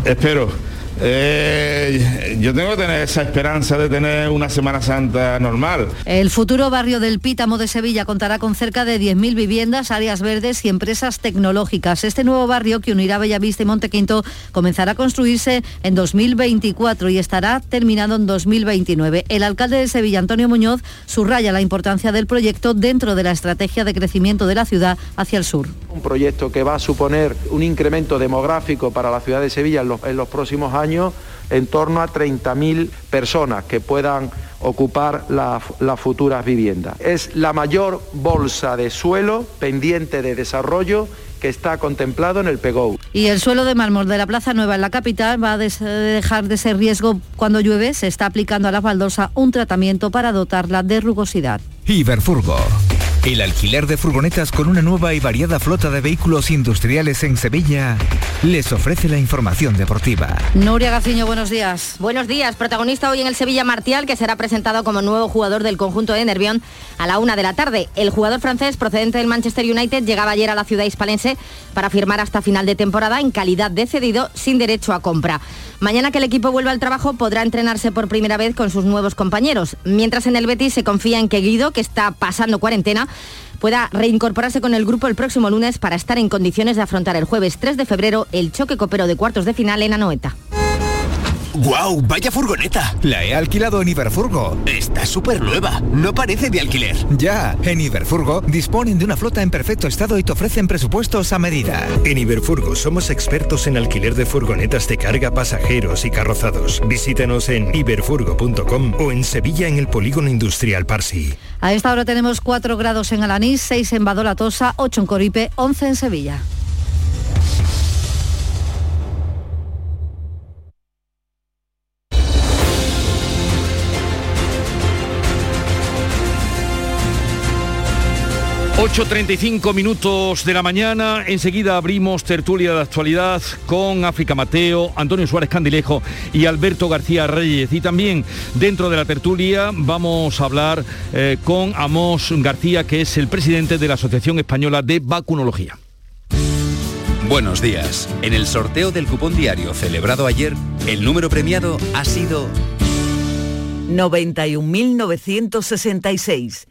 Speaker 17: espero eh, yo tengo que tener esa esperanza de tener una Semana Santa normal.
Speaker 19: El futuro barrio del Pítamo de Sevilla contará con cerca de 10.000 viviendas, áreas verdes y empresas tecnológicas. Este nuevo barrio que unirá Bellavista y Montequinto comenzará a construirse en 2024 y estará terminado en 2029. El alcalde de Sevilla, Antonio Muñoz, subraya la importancia del proyecto dentro de la estrategia de crecimiento de la ciudad hacia el sur.
Speaker 31: Un proyecto que va a suponer un incremento demográfico para la ciudad de Sevilla en los, en los próximos años en torno a 30.000 personas que puedan ocupar las futuras viviendas. Es la mayor bolsa de suelo pendiente de desarrollo que está contemplado en el PEGO.
Speaker 19: Y el suelo de mármol de la Plaza Nueva en la capital va a dejar de ser riesgo cuando llueve. Se está aplicando a la baldosa un tratamiento para dotarla de rugosidad.
Speaker 27: Iberfurgo. El alquiler de furgonetas con una nueva y variada flota de vehículos industriales en Sevilla les ofrece la información deportiva.
Speaker 19: Nuria Gaciño, buenos días.
Speaker 32: Buenos días. Protagonista hoy en el Sevilla Martial, que será presentado como nuevo jugador del conjunto de Nervión a la una de la tarde. El jugador francés procedente del Manchester United llegaba ayer a la ciudad hispalense para firmar hasta final de temporada en calidad de cedido sin derecho a compra. Mañana que el equipo vuelva al trabajo podrá entrenarse por primera vez con sus nuevos compañeros. Mientras en el Betis se confía en que Guido, que está pasando cuarentena, pueda reincorporarse con el grupo el próximo lunes para estar en condiciones de afrontar el jueves 3 de febrero el choque copero de cuartos de final en Anoeta.
Speaker 33: ¡Guau! ¡Vaya furgoneta!
Speaker 34: La he alquilado en Iberfurgo.
Speaker 33: Está súper nueva. No parece de alquiler.
Speaker 34: Ya, en Iberfurgo disponen de una flota en perfecto estado y te ofrecen presupuestos a medida.
Speaker 3: En Iberfurgo somos expertos en alquiler de furgonetas de carga, pasajeros y carrozados. Visítanos en iberfurgo.com o en Sevilla en el Polígono Industrial Parsi.
Speaker 19: A esta hora tenemos 4 grados en Alanís, 6 en Badolatosa, 8 en Coripe, 11 en Sevilla.
Speaker 1: ...8.35 minutos de la mañana... ...enseguida abrimos tertulia de actualidad... ...con África Mateo, Antonio Suárez Candilejo... ...y Alberto García Reyes... ...y también dentro de la tertulia... ...vamos a hablar eh, con Amos García... ...que es el presidente de la Asociación Española de Vacunología.
Speaker 35: Buenos días. En el sorteo del cupón diario celebrado ayer, el número premiado ha sido
Speaker 36: 91.966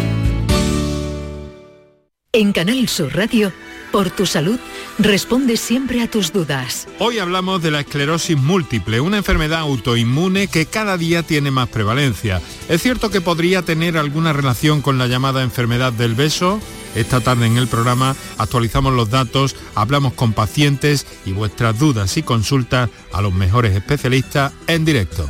Speaker 2: En Canal Sur Radio, por tu salud, responde siempre a tus dudas.
Speaker 37: Hoy hablamos de la esclerosis múltiple, una enfermedad autoinmune que cada día tiene más prevalencia. ¿Es cierto que podría tener alguna relación con la llamada enfermedad del beso? Esta tarde en el programa actualizamos los datos, hablamos con pacientes y vuestras dudas y consultas a los mejores especialistas en directo.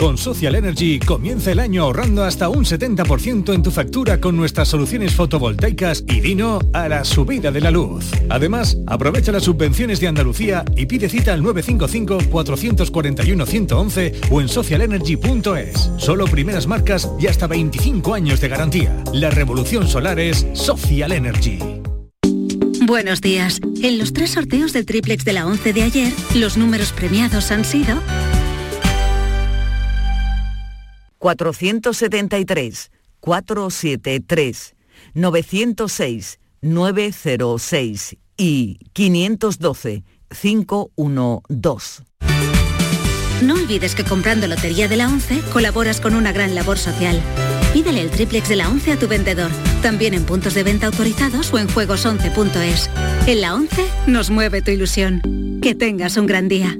Speaker 38: Con Social Energy comienza el año ahorrando hasta un 70% en tu factura con nuestras soluciones fotovoltaicas y vino a la subida de la luz. Además, aprovecha las subvenciones de Andalucía y pide cita al 955-441-111 o en socialenergy.es. Solo primeras marcas y hasta 25 años de garantía. La revolución solar es Social Energy.
Speaker 39: Buenos días. En los tres sorteos del triplex de la 11 de ayer, los números premiados han sido
Speaker 36: 473 473 906 906 y 512 512.
Speaker 39: No olvides que comprando Lotería de la 11 colaboras con una gran labor social. Pídele el triplex de la 11 a tu vendedor, también en puntos de venta autorizados o en juegos11.es. En la 11 nos mueve tu ilusión. Que tengas un gran día.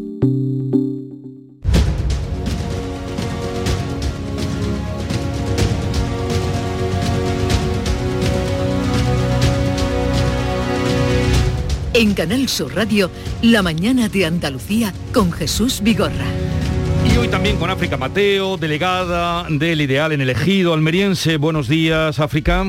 Speaker 2: En Canal Sur Radio, La mañana de Andalucía con Jesús Vigorra.
Speaker 1: Y hoy también con África Mateo, delegada del Ideal en el Ejido Almeriense. Buenos días, África.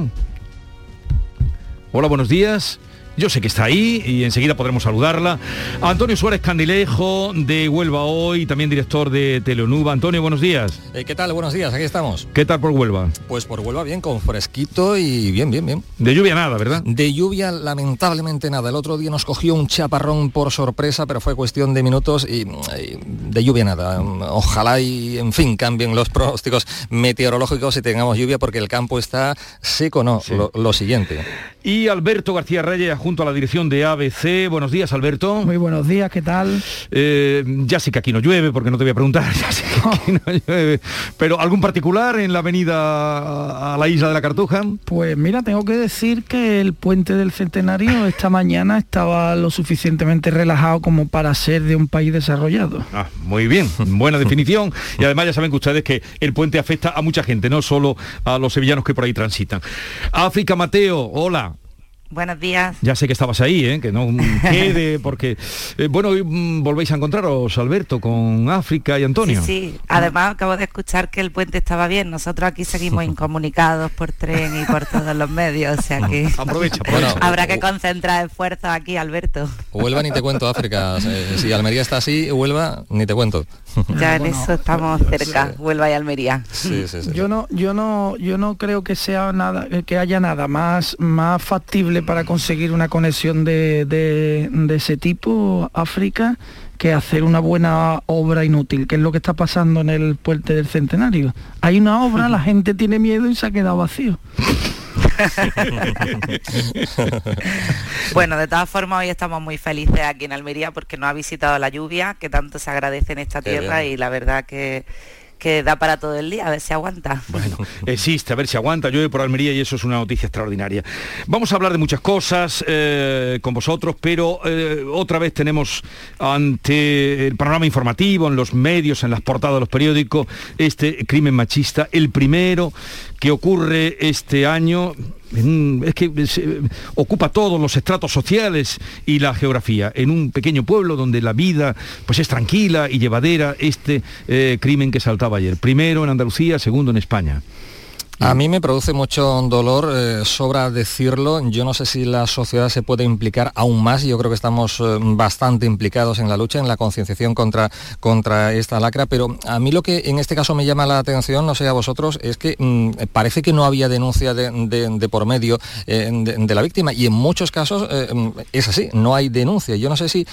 Speaker 1: Hola, buenos días. Yo sé que está ahí y enseguida podremos saludarla. Antonio Suárez Candilejo de Huelva Hoy, también director de Teleonuba. Antonio, buenos días.
Speaker 40: Eh, ¿Qué tal? Buenos días, aquí estamos.
Speaker 1: ¿Qué tal por Huelva?
Speaker 40: Pues por Huelva bien, con fresquito y bien, bien, bien.
Speaker 1: De lluvia nada, ¿verdad?
Speaker 40: De lluvia lamentablemente nada. El otro día nos cogió un chaparrón por sorpresa, pero fue cuestión de minutos y, y de lluvia nada. Ojalá y, en fin, cambien los pronósticos meteorológicos y tengamos lluvia porque el campo está seco, no, lo, lo siguiente.
Speaker 1: Y Alberto García Reyes, junto a la dirección de ABC. Buenos días, Alberto.
Speaker 41: Muy buenos días, ¿qué tal?
Speaker 1: Eh, ya sé que aquí no llueve, porque no te voy a preguntar, ya sé que aquí no llueve. Pero ¿algún particular en la avenida a la isla de la Cartuja?
Speaker 41: Pues mira, tengo que decir que el puente del Centenario esta mañana estaba lo suficientemente relajado como para ser de un país desarrollado.
Speaker 1: Ah, muy bien, buena definición. Y además ya saben que ustedes que el puente afecta a mucha gente, no solo a los sevillanos que por ahí transitan. África Mateo, hola.
Speaker 42: Buenos días.
Speaker 1: Ya sé que estabas ahí, ¿eh? que no quede, porque... Eh, bueno, hoy mm, volvéis a encontraros, Alberto, con África y Antonio.
Speaker 42: Sí, sí. Además, acabo de escuchar que el puente estaba bien. Nosotros aquí seguimos incomunicados por tren y por todos los medios, o sea que...
Speaker 1: aprovecha,
Speaker 42: aprovecha. Habrá que concentrar esfuerzos aquí, Alberto.
Speaker 40: Huelva ni te cuento, África. Eh, si Almería está así, Huelva ni te cuento.
Speaker 42: Ya en eso estamos cerca, Huelva y Almería.
Speaker 40: Sí, sí, sí.
Speaker 41: Yo no, yo no, yo no creo que sea nada, que haya nada más, más factible para conseguir una conexión de, de, ese tipo, África, que hacer una buena obra inútil, que es lo que está pasando en el puente del centenario. Hay una obra, la gente tiene miedo y se ha quedado vacío.
Speaker 42: bueno, de todas formas hoy estamos muy felices aquí en Almería porque nos ha visitado la lluvia, que tanto se agradece en esta tierra y la verdad que que da para todo el día, a ver si aguanta.
Speaker 1: Bueno, existe, a ver si aguanta, llueve por Almería y eso es una noticia extraordinaria. Vamos a hablar de muchas cosas eh, con vosotros, pero eh, otra vez tenemos ante el panorama informativo, en los medios, en las portadas de los periódicos, este crimen machista, el primero que ocurre este año es que ocupa todos los estratos sociales y la geografía. En un pequeño pueblo donde la vida pues es tranquila y llevadera, este eh, crimen que saltaba ayer. Primero en Andalucía, segundo en España.
Speaker 40: A mí me produce mucho dolor, eh, sobra decirlo. Yo no sé si la sociedad se puede implicar aún más. Yo creo que estamos eh, bastante implicados en la lucha, en la concienciación contra, contra esta lacra. Pero a mí lo que en este caso me llama la atención, no sé a vosotros, es que mm, parece que no había denuncia de, por medio eh, de, la víctima. Y en muchos casos mm, es así, no hay denuncia. Yo no sé si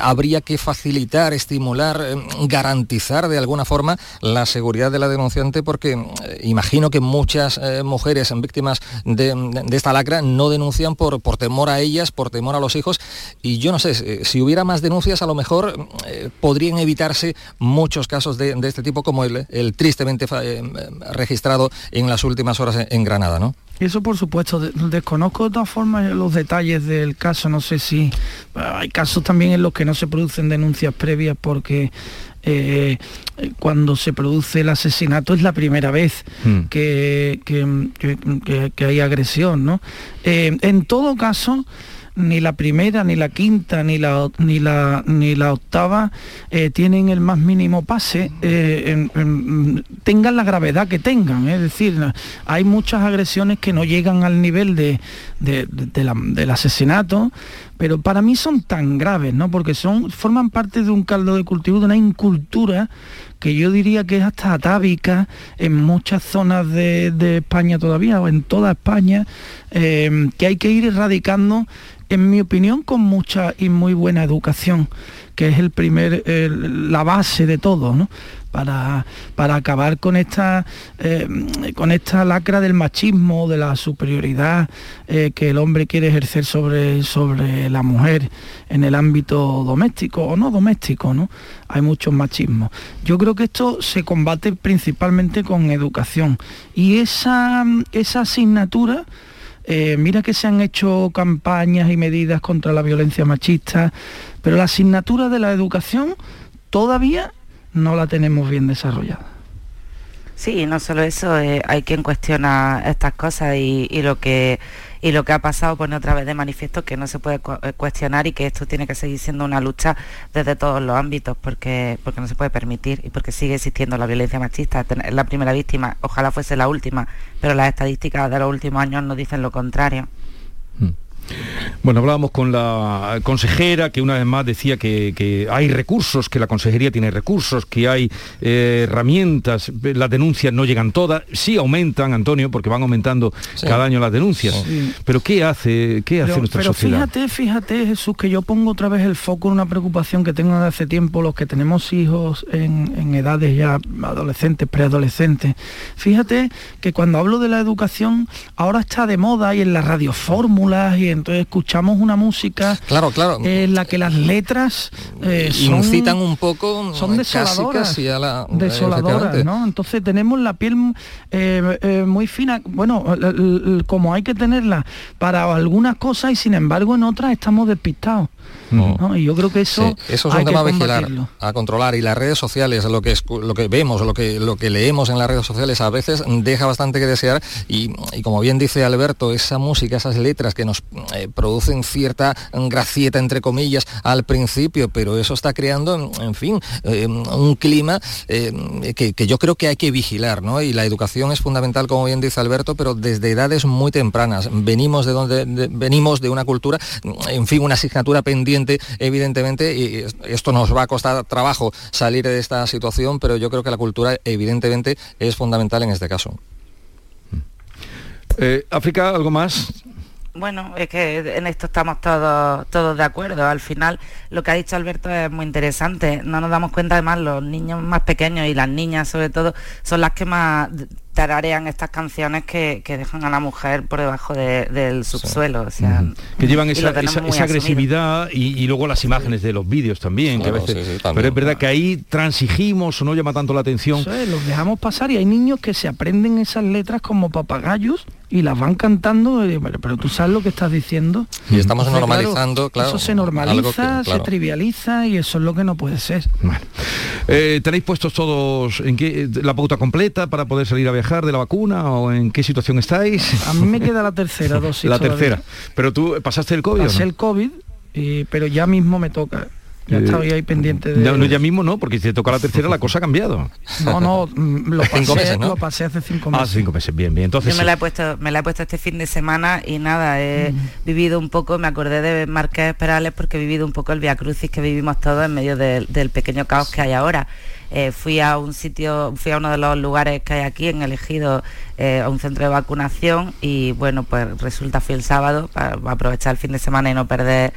Speaker 40: habría que facilitar, estimular, garantizar de alguna forma la seguridad de la denunciante, porque imagino que muchas eh, mujeres víctimas de, esta lacra no denuncian por, por temor a ellas, por temor a los hijos. Y yo no sé, si hubiera más denuncias, a lo mejor eh, podrían evitarse muchos casos de, este tipo, como el, tristemente eh, registrado en las últimas horas en, Granada, ¿no?
Speaker 41: Eso por supuesto, desconozco de todas formas los detalles del caso, no sé si hay casos también en los que no se producen denuncias previas porque eh, cuando se produce el asesinato es la primera vez hmm. que, que, hay agresión. ¿no? Eh, en todo caso, ni la primera, ni la quinta, ni la, ni la, ni la octava eh, tienen el más mínimo pase, eh, tengan la gravedad que tengan. Es decir, hay muchas agresiones que no llegan al nivel de, del asesinato, pero para mí son tan graves, ¿no? Porque son, forman parte de un caldo de cultivo, de una incultura que yo diría que es hasta atávica en muchas zonas de, España todavía, o en toda España, eh, que hay que ir erradicando en mi opinión, con mucha y muy buena educación, que es el primer, la base de todo, ¿no? Para, para, acabar con esta, eh, con esta lacra del machismo, de la superioridad eh, que el hombre quiere ejercer sobre, sobre la mujer en el ámbito doméstico o no doméstico, ¿no? Hay muchos machismos. Yo creo que esto se combate principalmente con educación y esa, esa asignatura eh, mira que se han hecho campañas y medidas contra la violencia machista, pero la asignatura de la educación todavía no la tenemos bien desarrollada.
Speaker 42: Sí, no solo eso, eh, hay quien cuestiona estas cosas y, lo que y lo que ha pasado pone otra vez de manifiesto que no se puede eh, cuestionar y que esto tiene que seguir siendo una lucha desde todos los ámbitos porque porque no se puede permitir y porque sigue existiendo la violencia machista. La primera víctima, ojalá fuese la última, pero las estadísticas de los últimos años nos dicen lo contrario.
Speaker 1: Bueno, hablábamos con la consejera que una vez más decía que, hay recursos, que la consejería tiene recursos, que hay eh, herramientas, las denuncias no llegan todas, sí aumentan, Antonio, porque van aumentando cada año las denuncias. Pero ¿qué hace, qué hace nuestra
Speaker 41: pero
Speaker 1: sociedad?
Speaker 41: Fíjate, fíjate, Jesús, que yo pongo otra vez el foco en una preocupación que tengo desde hace tiempo los que tenemos hijos en, en edades ya adolescentes, preadolescentes. Fíjate que cuando hablo de la educación, ahora está de moda y en las radiofórmulas y en entonces escuchamos una música
Speaker 40: claro, claro.
Speaker 41: en la que las letras eh, son,
Speaker 40: incitan un poco
Speaker 41: son desoladoras,
Speaker 40: casi, a la,
Speaker 41: desoladoras, ¿no? Entonces tenemos la piel eh, eh, muy fina, bueno, como hay que tenerla para algunas cosas y sin embargo en otras estamos despistados. Y yo creo que eso,
Speaker 40: eso es un tema a vigilar, a controlar. Y las redes sociales, lo que, lo que vemos, lo que, lo que leemos en las redes sociales a veces deja bastante que desear. Y, como bien dice Alberto, esa música, esas letras que nos eh, producen cierta gracieta, entre comillas, al principio, pero eso está creando, en fin, eh, un clima eh, que, yo creo que hay que vigilar, ¿no? Y la educación es fundamental, como bien dice Alberto, pero desde edades muy tempranas. Venimos de donde venimos de una cultura, en fin, una asignatura pendiente evidentemente, y esto nos va a costar trabajo salir de esta situación, pero yo creo que la cultura, evidentemente, es fundamental en este caso.
Speaker 1: Eh, África, ¿algo más?
Speaker 42: Bueno, es que en esto estamos todos, todos de acuerdo. Al final, lo que ha dicho Alberto es muy interesante. No nos damos cuenta, además, los niños más pequeños y las niñas, sobre todo, son las que más tararean estas canciones que, dejan a la mujer por debajo del subsuelo. O sea,
Speaker 1: Que llevan esa, agresividad y, luego las imágenes de los vídeos también, que a veces, pero es verdad que ahí transigimos o no llama tanto la atención.
Speaker 41: los dejamos pasar y hay niños que se aprenden esas letras como papagayos y las van cantando, pero tú sabes lo que estás diciendo.
Speaker 40: Y estamos normalizando, claro.
Speaker 41: Eso se normaliza, se trivializa y eso es lo que no puede ser.
Speaker 1: Eh, ¿Tenéis puestos todos en qué, la pauta completa para poder salir a viajar? de la vacuna o en qué situación estáis?
Speaker 41: A mí me queda la tercera dosis.
Speaker 1: la tercera. Pero tú pasaste el COVID.
Speaker 41: Pasé el COVID, pero ya mismo me toca. Ya eh, estaba ahí pendiente de...
Speaker 1: No, ya mismo no, porque si te toca la tercera la cosa ha cambiado.
Speaker 41: No, no, mm, lo pasé, meses, lo pasé hace cinco meses.
Speaker 1: Ah, cinco meses, bien, bien. Entonces,
Speaker 42: Yo me la, he puesto, me la he puesto este fin de semana y nada, he vivido un poco, me acordé de Marqués Perales porque he vivido un poco el Via Crucis que vivimos todos en medio del pequeño caos que hay ahora. Eh, fui a un sitio, fui a uno de los lugares que hay aquí en elegido eh, a un centro de vacunación y bueno, pues resulta fui el sábado para aprovechar el fin de semana y no perder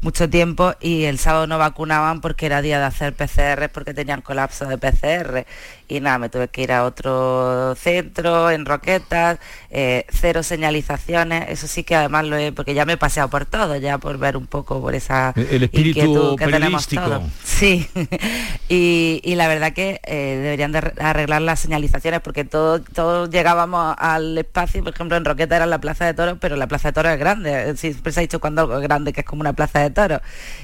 Speaker 42: mucho tiempo y el sábado no vacunaban porque era día de hacer PCR porque tenían colapso de PCR y nada, me tuve que ir a otro centro en Roquetas, eh, cero señalizaciones, eso sí que además lo he, porque ya me he paseado por todo, ya por ver un poco por esa
Speaker 1: el espíritu que tenemos todos.
Speaker 42: Sí, y, la verdad que eh, deberían de arreglar las señalizaciones porque todos todo llegábamos al espacio, por ejemplo en Roquetas era la Plaza de Toros, pero la Plaza de Toros es grande, siempre se ha dicho cuando algo es grande que es como una plaza de toros,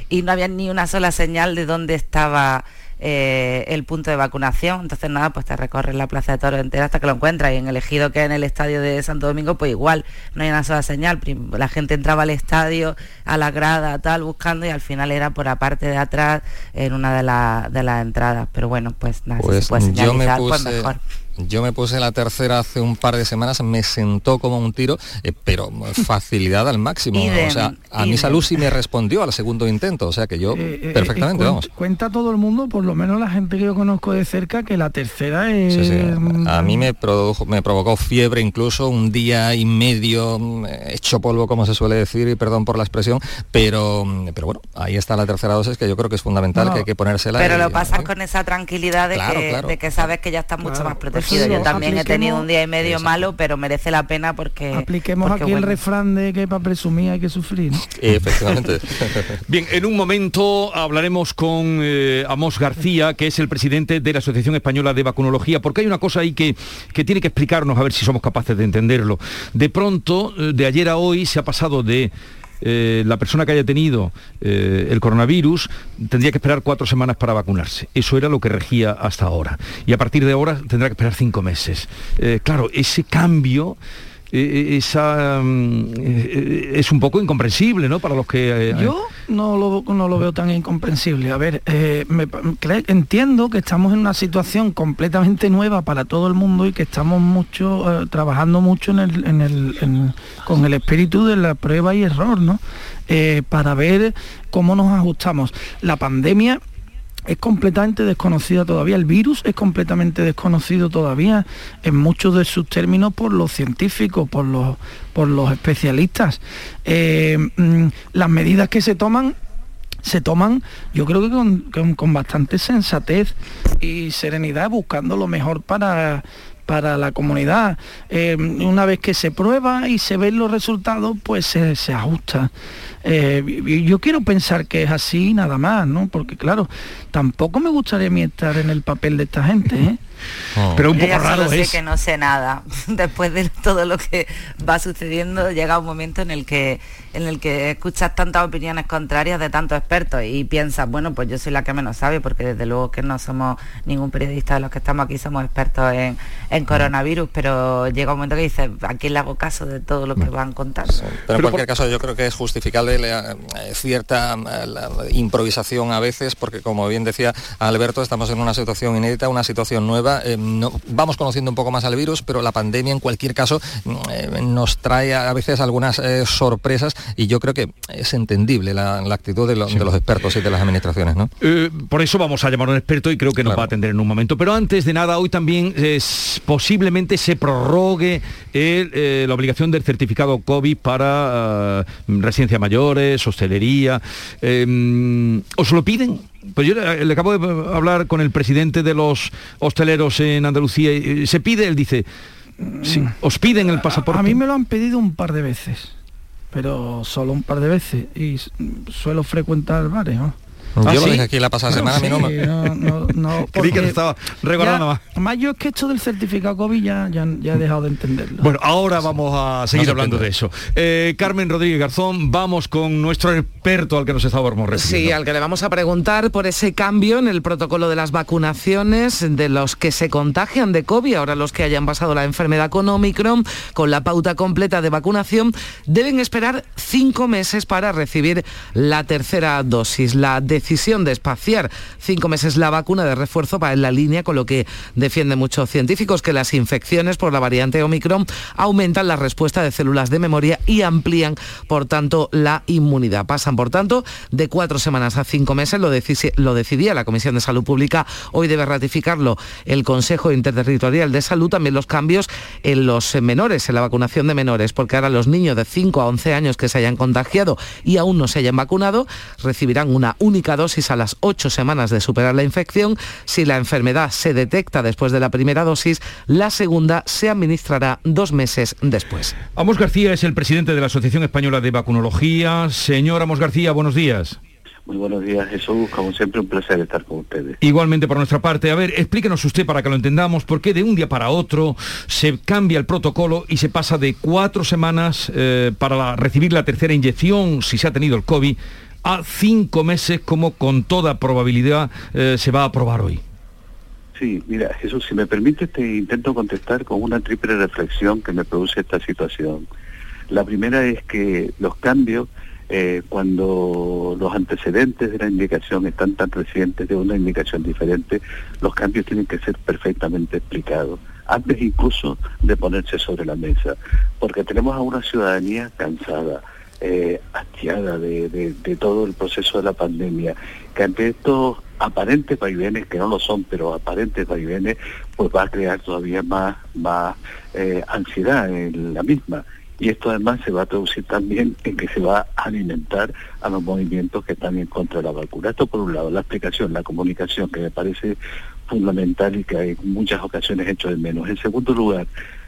Speaker 42: y no había ni una sola señal de dónde estaba eh, el punto de vacunación. Entonces nada, pues te recorres la plaza de Toro entera hasta que lo encuentras. Y en el ejido que en el estadio de Santo Domingo, pues igual, no hay una sola señal. La gente entraba al estadio, a la grada, tal, buscando y al final era por la parte de atrás en una de, de las entradas. Pero bueno, pues nada, si se pues puede señalizar, pues mejor.
Speaker 40: Yo me puse la tercera hace un par de semanas, me sentó como un tiro, eh, pero facilidad al máximo. o sea, a mi salud sí me respondió al segundo intento, o sea que yo eh, eh, perfectamente, vamos.
Speaker 41: Cuenta todo el mundo, por lo menos la gente que yo conozco de cerca, que la tercera es...
Speaker 40: A mí me, produjo, me provocó fiebre incluso, un día y medio hecho polvo, como se suele decir, y perdón por la expresión, pero, pero bueno, ahí está la tercera dosis que yo creo que es fundamental, que hay que ponérsela.
Speaker 42: Pero lo pasas con esa tranquilidad de, que, de que sabes que ya está mucho más protegido. Yo también he tenido un día y medio malo, pero merece la pena porque...
Speaker 41: Apliquemos aquí el refrán de que para presumir hay que sufrir.
Speaker 40: Efectivamente.
Speaker 1: Bien, en un momento hablaremos con eh, Amos García, que es el presidente de la Asociación Española de Vacunología, porque hay una cosa ahí que, que tiene que explicarnos, a ver si somos capaces de entenderlo. De pronto, eh, de ayer a hoy, se ha pasado de eh, la persona que haya tenido eh, el coronavirus tendría que esperar cuatro semanas para vacunarse. Eso era lo que regía hasta ahora. Y a partir de ahora tendrá que esperar cinco meses. Eh, claro, ese cambio esa mm, es un poco incomprensible, ¿no? Para los que...
Speaker 41: Yo no lo, no lo veo tan incomprensible. A ver, entiendo que estamos en una situación completamente nueva para todo el mundo y que estamos mucho trabajando mucho en el, con el espíritu de la prueba y error, ¿no? para ver cómo nos ajustamos. La pandemia es completamente desconocida todavía, el virus es completamente desconocido todavía en muchos de sus términos por los científicos, por los, por los especialistas. Eh, mm, las medidas que se toman se toman, yo creo que con, con, bastante sensatez y serenidad, buscando lo mejor para, para la comunidad. Eh, una vez que se prueba y se ven los resultados, pues se, se ajusta. Eh, yo quiero pensar que es así nada más, ¿no? Porque claro, tampoco me gustaría a mí estar en el papel de esta gente, ¿eh?
Speaker 1: Oh. Pero un poco
Speaker 42: Yo
Speaker 1: raro
Speaker 42: solo sé
Speaker 1: es.
Speaker 42: que no sé nada. Después de todo lo que va sucediendo, llega un momento en el que en el que escuchas tantas opiniones contrarias de tantos expertos y piensas, bueno, pues yo soy la que menos sabe, porque desde luego que no somos ningún periodista de los que estamos aquí, somos expertos en, en coronavirus, pero llega un momento que dices, ¿a quién le hago caso de todo lo que van contando?
Speaker 40: Pero en cualquier caso yo creo que es justificable la, eh, cierta eh, la improvisación a veces, porque como bien decía Alberto, estamos en una situación inédita, una situación nueva. Eh, no- vamos conociendo un poco más al virus, pero la pandemia en cualquier caso mm, eh, nos trae a veces algunas eh, sorpresas y yo creo que es entendible la, la actitud de, lo- de los expertos y de las administraciones, ¿no?
Speaker 1: Por eso vamos a llamar a un experto y creo que nos va a atender en un momento. Pero antes de nada, hoy también es- posiblemente se prorrogue el, la obligación del certificado COVID para residencias mayores, hostelería. Eh, ¿Os lo piden? Pues yo le, acabo de hablar con el presidente de los hosteleros en Andalucía y se pide, él dice, os piden el pasaporte.
Speaker 41: A mí me lo han pedido un par de veces, pero solo un par de veces y suelo frecuentar bares, ¿no?
Speaker 40: Yo
Speaker 41: ¿Ah,
Speaker 40: lo
Speaker 41: sí?
Speaker 40: dije aquí la pasada semana, a mí no me-
Speaker 41: Sí, no, no, no,
Speaker 1: Creí que estaba recordando
Speaker 41: ya-
Speaker 1: más.
Speaker 41: Además yo es que esto del certificado COVID ya, ya, ya he dejado de entenderlo.
Speaker 1: Bueno, ahora vamos a seguir
Speaker 41: se
Speaker 1: hablando de eso. Eh, Carmen Rodríguez Garzón, vamos con nuestro experto al que nos estábamos refiriendo.
Speaker 4: Sí, al que le vamos a preguntar por ese cambio en el protocolo de las vacunaciones de los que se contagian de COVID, ahora los que hayan pasado la enfermedad con Omicron, con la pauta completa de vacunación, deben esperar cinco meses para recibir la tercera dosis. La decisión de espaciar cinco meses la vacuna de refuerzo va en la línea con lo que defienden muchos científicos, que las infecciones por la variante Omicron aumentan la respuesta de células de memoria y amplían, por tanto, la inmunidad. Pasan, por tanto, de cuatro semanas a cinco meses, lo, lo decidía la Comisión de Salud Pública, hoy debe ratificarlo el Consejo Interterritorial de Salud, también los cambios en los menores, en la vacunación de menores, porque ahora los niños de 5 a 11 años que se hayan contagiado y aún no se hayan vacunado recibirán una única dosis a las ocho semanas de superar la infección. Si la enfermedad se detecta después de la primera dosis, la segunda se administrará dos meses después.
Speaker 1: Amos García es el presidente de la Asociación Española de Vacunología. Señor Amos García, buenos días.
Speaker 43: Muy buenos días, Jesús. Como siempre, un placer estar con ustedes.
Speaker 1: Igualmente por nuestra parte. A ver, explíquenos usted para que lo entendamos, por qué de un día para otro se cambia el protocolo y se pasa de cuatro semanas eh, para la- recibir la tercera inyección, si se ha tenido el COVID, a cinco meses, como con toda probabilidad eh, se va a aprobar hoy.
Speaker 43: Sí, mira, Jesús, si me permite, te intento contestar con una triple reflexión que me produce esta situación. La primera es que los cambios, eh, cuando los antecedentes de la indicación están tan recientes de una indicación diferente, los cambios tienen que ser perfectamente explicados, antes incluso de ponerse sobre la mesa, porque tenemos a una ciudadanía cansada, eh, hastiada de, de- todo el proceso de la pandemia, que ante estos aparentes vaivenes, que no lo son, pero aparentes vaivenes, pues va a crear todavía más, más eh, ansiedad en la misma. Y esto además se va a traducir también en que se va a alimentar a los movimientos que están en contra de la vacuna. Esto por un lado, la explicación, la comunicación, que me parece fundamental y que hay muchas ocasiones hecho de menos. En segundo lugar,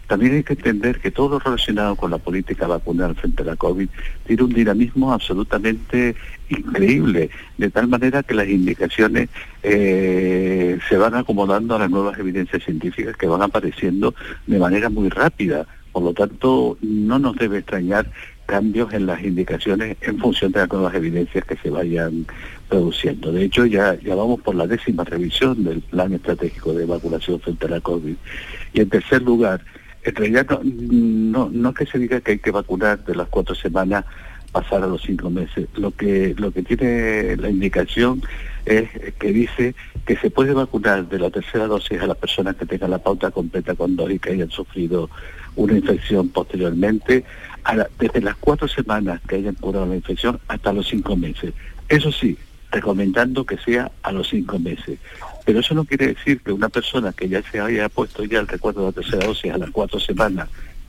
Speaker 43: también hay que entender que todo lo relacionado con la política vacunal frente a la COVID tiene un dinamismo absolutamente increíble, de tal manera que las indicaciones eh, se van acomodando a las nuevas evidencias científicas que van apareciendo de manera muy rápida. Por lo tanto, no nos debe extrañar cambios en las indicaciones en función de las nuevas evidencias que se vayan produciendo. De hecho, ya, ya vamos por la décima revisión del plan estratégico de vacunación frente a la COVID. Y en tercer lugar, en realidad no, no, no que se diga que hay que vacunar de las cuatro semanas pasar a los cinco meses. Lo que, lo que tiene la indicación es que dice que se puede vacunar de la tercera dosis a las personas que tengan la pauta completa con dos y que hayan sufrido una infección posteriormente, desde las cuatro semanas que hayan curado la infección hasta los cinco meses. Eso sí, recomendando que sea a los cinco meses. Pero eso no quiere decir que una persona que ya se haya puesto ya el recuerdo de la tercera dosis a las cuatro semanas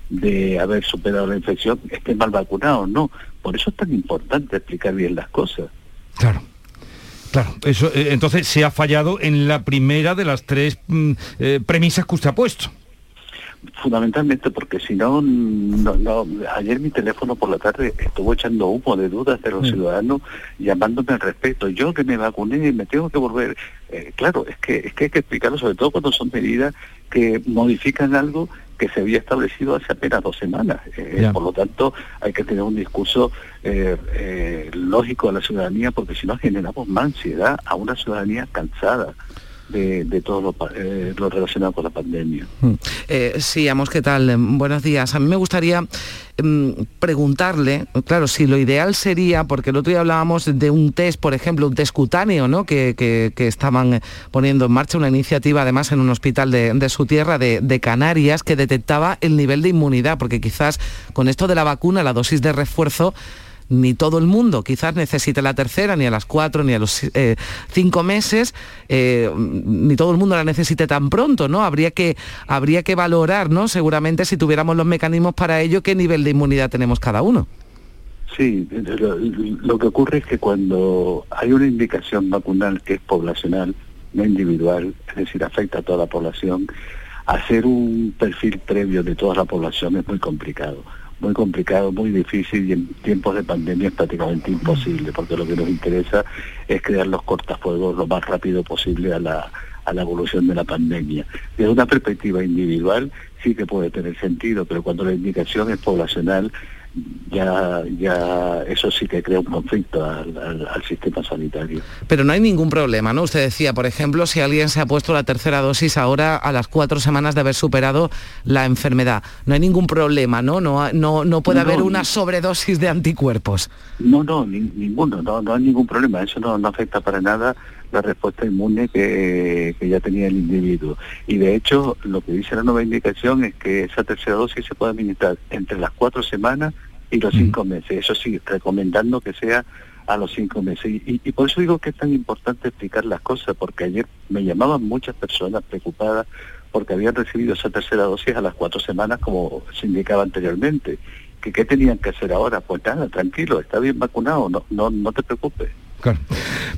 Speaker 43: de haber superado la infección esté mal vacunado, no. Por eso es tan importante explicar bien las cosas.
Speaker 1: Claro, eso, eh, entonces se ha fallado en la primera de las tres mm, eh, premisas que usted ha puesto.
Speaker 43: Fundamentalmente porque si no, no, ayer mi teléfono por la tarde estuvo echando humo de dudas de los
Speaker 1: Mm.
Speaker 43: ciudadanos llamándome al respecto. Yo que me vacuné, me tengo que volver. Eh, claro, es que, es que hay que explicarlo, sobre todo cuando son medidas que modifican algo que se había establecido hace apenas dos semanas. Eh, por lo tanto, hay que tener un discurso eh, eh, lógico a la ciudadanía, porque si no generamos más ansiedad a una ciudadanía cansada de, todo eh, lo relacionado con la pandemia.
Speaker 4: Eh, sí, Amos, ¿qué tal? Mm, Buenos días. A mí me gustaría mm, preguntarle, claro, si lo ideal sería, porque el otro día hablábamos de un test, por ejemplo, un test cutáneo, ¿no? Que, que- estaban poniendo en marcha una iniciativa, además, en un hospital de, su tierra, de Canarias, que detectaba el nivel de inmunidad, porque quizás con esto de la vacuna, la dosis de refuerzo, ni todo el mundo quizás necesite la tercera, ni a las cuatro, ni a los eh, cinco meses, eh, ni todo el mundo la necesite tan pronto, ¿no? Habría que, habría que valorar, ¿no? Seguramente si tuviéramos los mecanismos para ello, qué nivel de inmunidad tenemos cada uno.
Speaker 43: Sí, lo, lo que ocurre es que cuando hay una indicación vacunal que es poblacional, no individual, es decir, afecta a toda la población, hacer un perfil previo de toda la población es muy complicado. Muy complicado, muy difícil y en tiempos de pandemia es prácticamente imposible, porque lo que nos interesa es crear los cortafuegos lo más rápido posible a la, a la evolución de la pandemia. Desde una perspectiva individual sí que puede tener sentido, pero cuando la indicación es poblacional, ya, ya eso sí que crea un conflicto al, al- al sistema sanitario.
Speaker 4: Pero no hay ningún problema, ¿no? Usted decía, por ejemplo, si alguien se ha puesto la tercera dosis ahora a las cuatro semanas de haber superado la enfermedad. No hay ningún problema, ¿no? No, no, no puede haber una sobredosis de anticuerpos.
Speaker 43: No, no, ni- ninguno, no, no hay ningún problema, eso no, no afecta para nada la respuesta inmune que, que ya tenía el individuo. Y de hecho, lo que dice la nueva indicación es que esa tercera dosis se puede administrar entre las cuatro semanas y los cinco meses. Eso sí, recomendando que sea a los cinco meses. Y, y- y por eso digo que es tan importante explicar las cosas, porque ayer me llamaban muchas personas preocupadas porque habían recibido esa tercera dosis a las cuatro semanas, como se indicaba anteriormente. que ¿Qué tenían que hacer ahora? Pues nada, tranquilo, está bien vacunado, no, no, no te preocupes.
Speaker 1: Claro.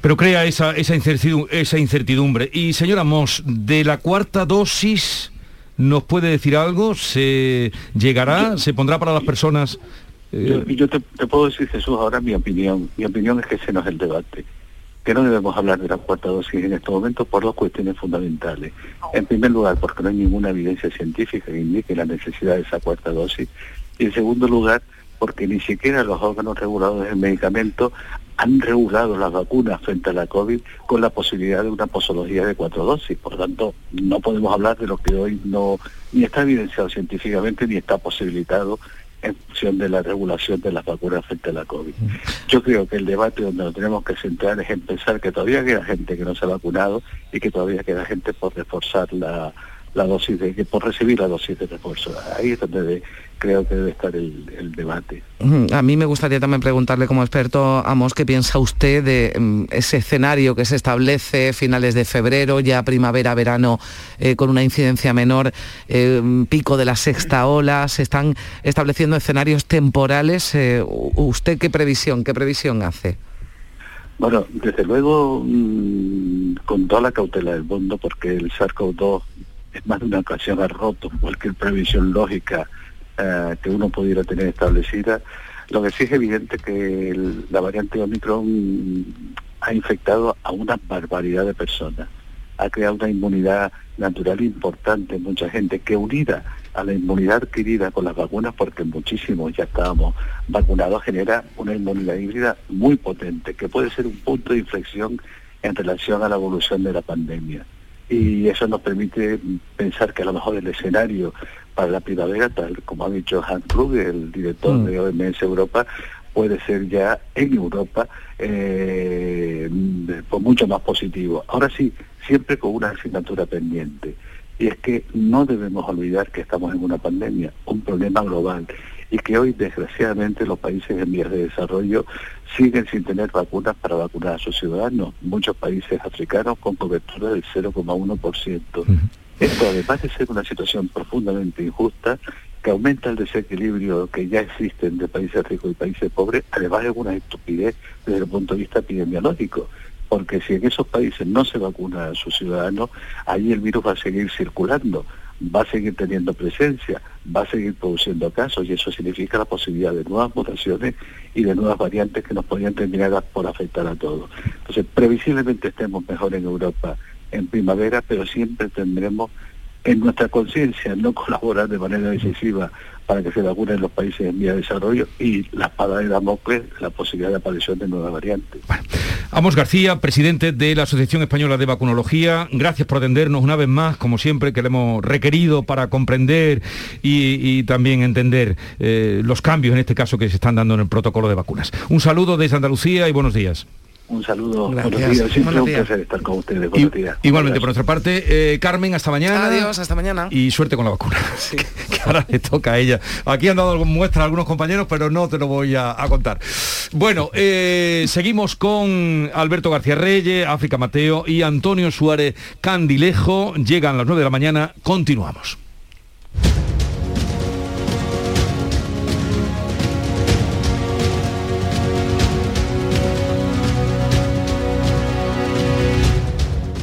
Speaker 1: Pero crea esa, esa, incertidumbre, esa incertidumbre. Y señora Moss, de la cuarta dosis, ¿nos puede decir algo? ¿Se llegará? ¿Se pondrá para las personas? eh,
Speaker 43: Yo, yo te, te puedo decir, Jesús, ahora mi opinión. Mi opinión es que ese no es el debate. Que no debemos hablar de la cuarta dosis en este momento por dos cuestiones fundamentales. En primer lugar, porque no hay ninguna evidencia científica que indique la necesidad de esa cuarta dosis. Y en segundo lugar, porque ni siquiera los órganos reguladores del medicamento han regulado las vacunas frente a la COVID con la posibilidad de una posología de cuatro dosis. Por tanto, no podemos hablar de lo que hoy no ni está evidenciado científicamente ni está posibilitado en función de la regulación de las vacunas frente a la COVID. Yo creo que el debate donde nos tenemos que centrar es en pensar que todavía queda gente que no se ha vacunado y que todavía queda gente por reforzar la, dosis de, por recibir la dosis de refuerzo. Ahí es donde de- creo que debe estar el, el debate.
Speaker 4: A mí me gustaría también preguntarle como experto, Amos, ¿qué piensa usted de mm, ese escenario que se establece finales de febrero, ya primavera, verano, eh, con una incidencia menor, eh, pico de la sexta ola? Se están estableciendo escenarios temporales. eh, ¿Usted qué previsión, qué previsión hace?
Speaker 43: Bueno, desde luego, mm, con toda la cautela del mundo, porque el SARS-CoV-2 es más de una ocasión ha roto cualquier previsión lógica eh, que uno pudiera tener establecida. Lo que sí es evidente que la variante Omicron ha infectado a una barbaridad de personas, ha creado una inmunidad natural importante en mucha gente, que unida a la inmunidad adquirida con las vacunas, porque muchísimos ya estábamos vacunados, genera una inmunidad híbrida muy potente, que puede ser un punto de inflexión en relación a la evolución de la pandemia. Y eso nos permite pensar que a lo mejor el escenario para la primavera, tal como ha dicho Hans Kluge, el director
Speaker 4: Mm.
Speaker 43: de OMS Europa, puede ser ya en Europa eh, pues mucho más positivo. Ahora sí, siempre con una asignatura pendiente. Y es que no debemos olvidar que estamos en una pandemia, un problema global, y que hoy desgraciadamente los países en vías de desarrollo siguen sin tener vacunas para vacunar a sus ciudadanos. Muchos países africanos con cobertura del 0,1%. Esto, además de ser una situación profundamente injusta, que aumenta el desequilibrio que ya existe entre países ricos y países pobres, además es una estupidez desde el punto de vista epidemiológico, porque si en esos países no se vacuna a sus ciudadanos, ahí el virus va a seguir circulando. va a seguir teniendo presencia, va a seguir produciendo casos y eso significa la posibilidad de nuevas mutaciones y de nuevas variantes que nos podrían terminar por afectar a todos. Entonces, previsiblemente estemos mejor en Europa en primavera, pero siempre tendremos en nuestra conciencia no colaborar de manera decisiva para que se vacunen los países en vía de desarrollo y la espada de Damocles, la posibilidad de aparición de nuevas variantes.
Speaker 1: Amos García, presidente de la Asociación Española de Vacunología, gracias por atendernos una vez más, como siempre, que le hemos requerido para comprender y, también entender eh, los cambios, en este caso, que se están dando en el protocolo de vacunas. Un saludo desde Andalucía y buenos días.
Speaker 43: Un saludo, buenos días. Siempre un placer estar con ustedes. Buenos días.
Speaker 1: Igualmente, por nuestra parte, eh, Carmen, hasta mañana.
Speaker 44: Adiós, hasta mañana.
Speaker 1: Y suerte con la vacuna. que, ahora le toca a ella. Aquí han dado muestras algunos compañeros, pero no te lo voy a, contar. Bueno, eh, seguimos con Alberto García Reyes, África Mateo y Antonio Suárez Candilejo. Llegan las 9 de la mañana. Continuamos.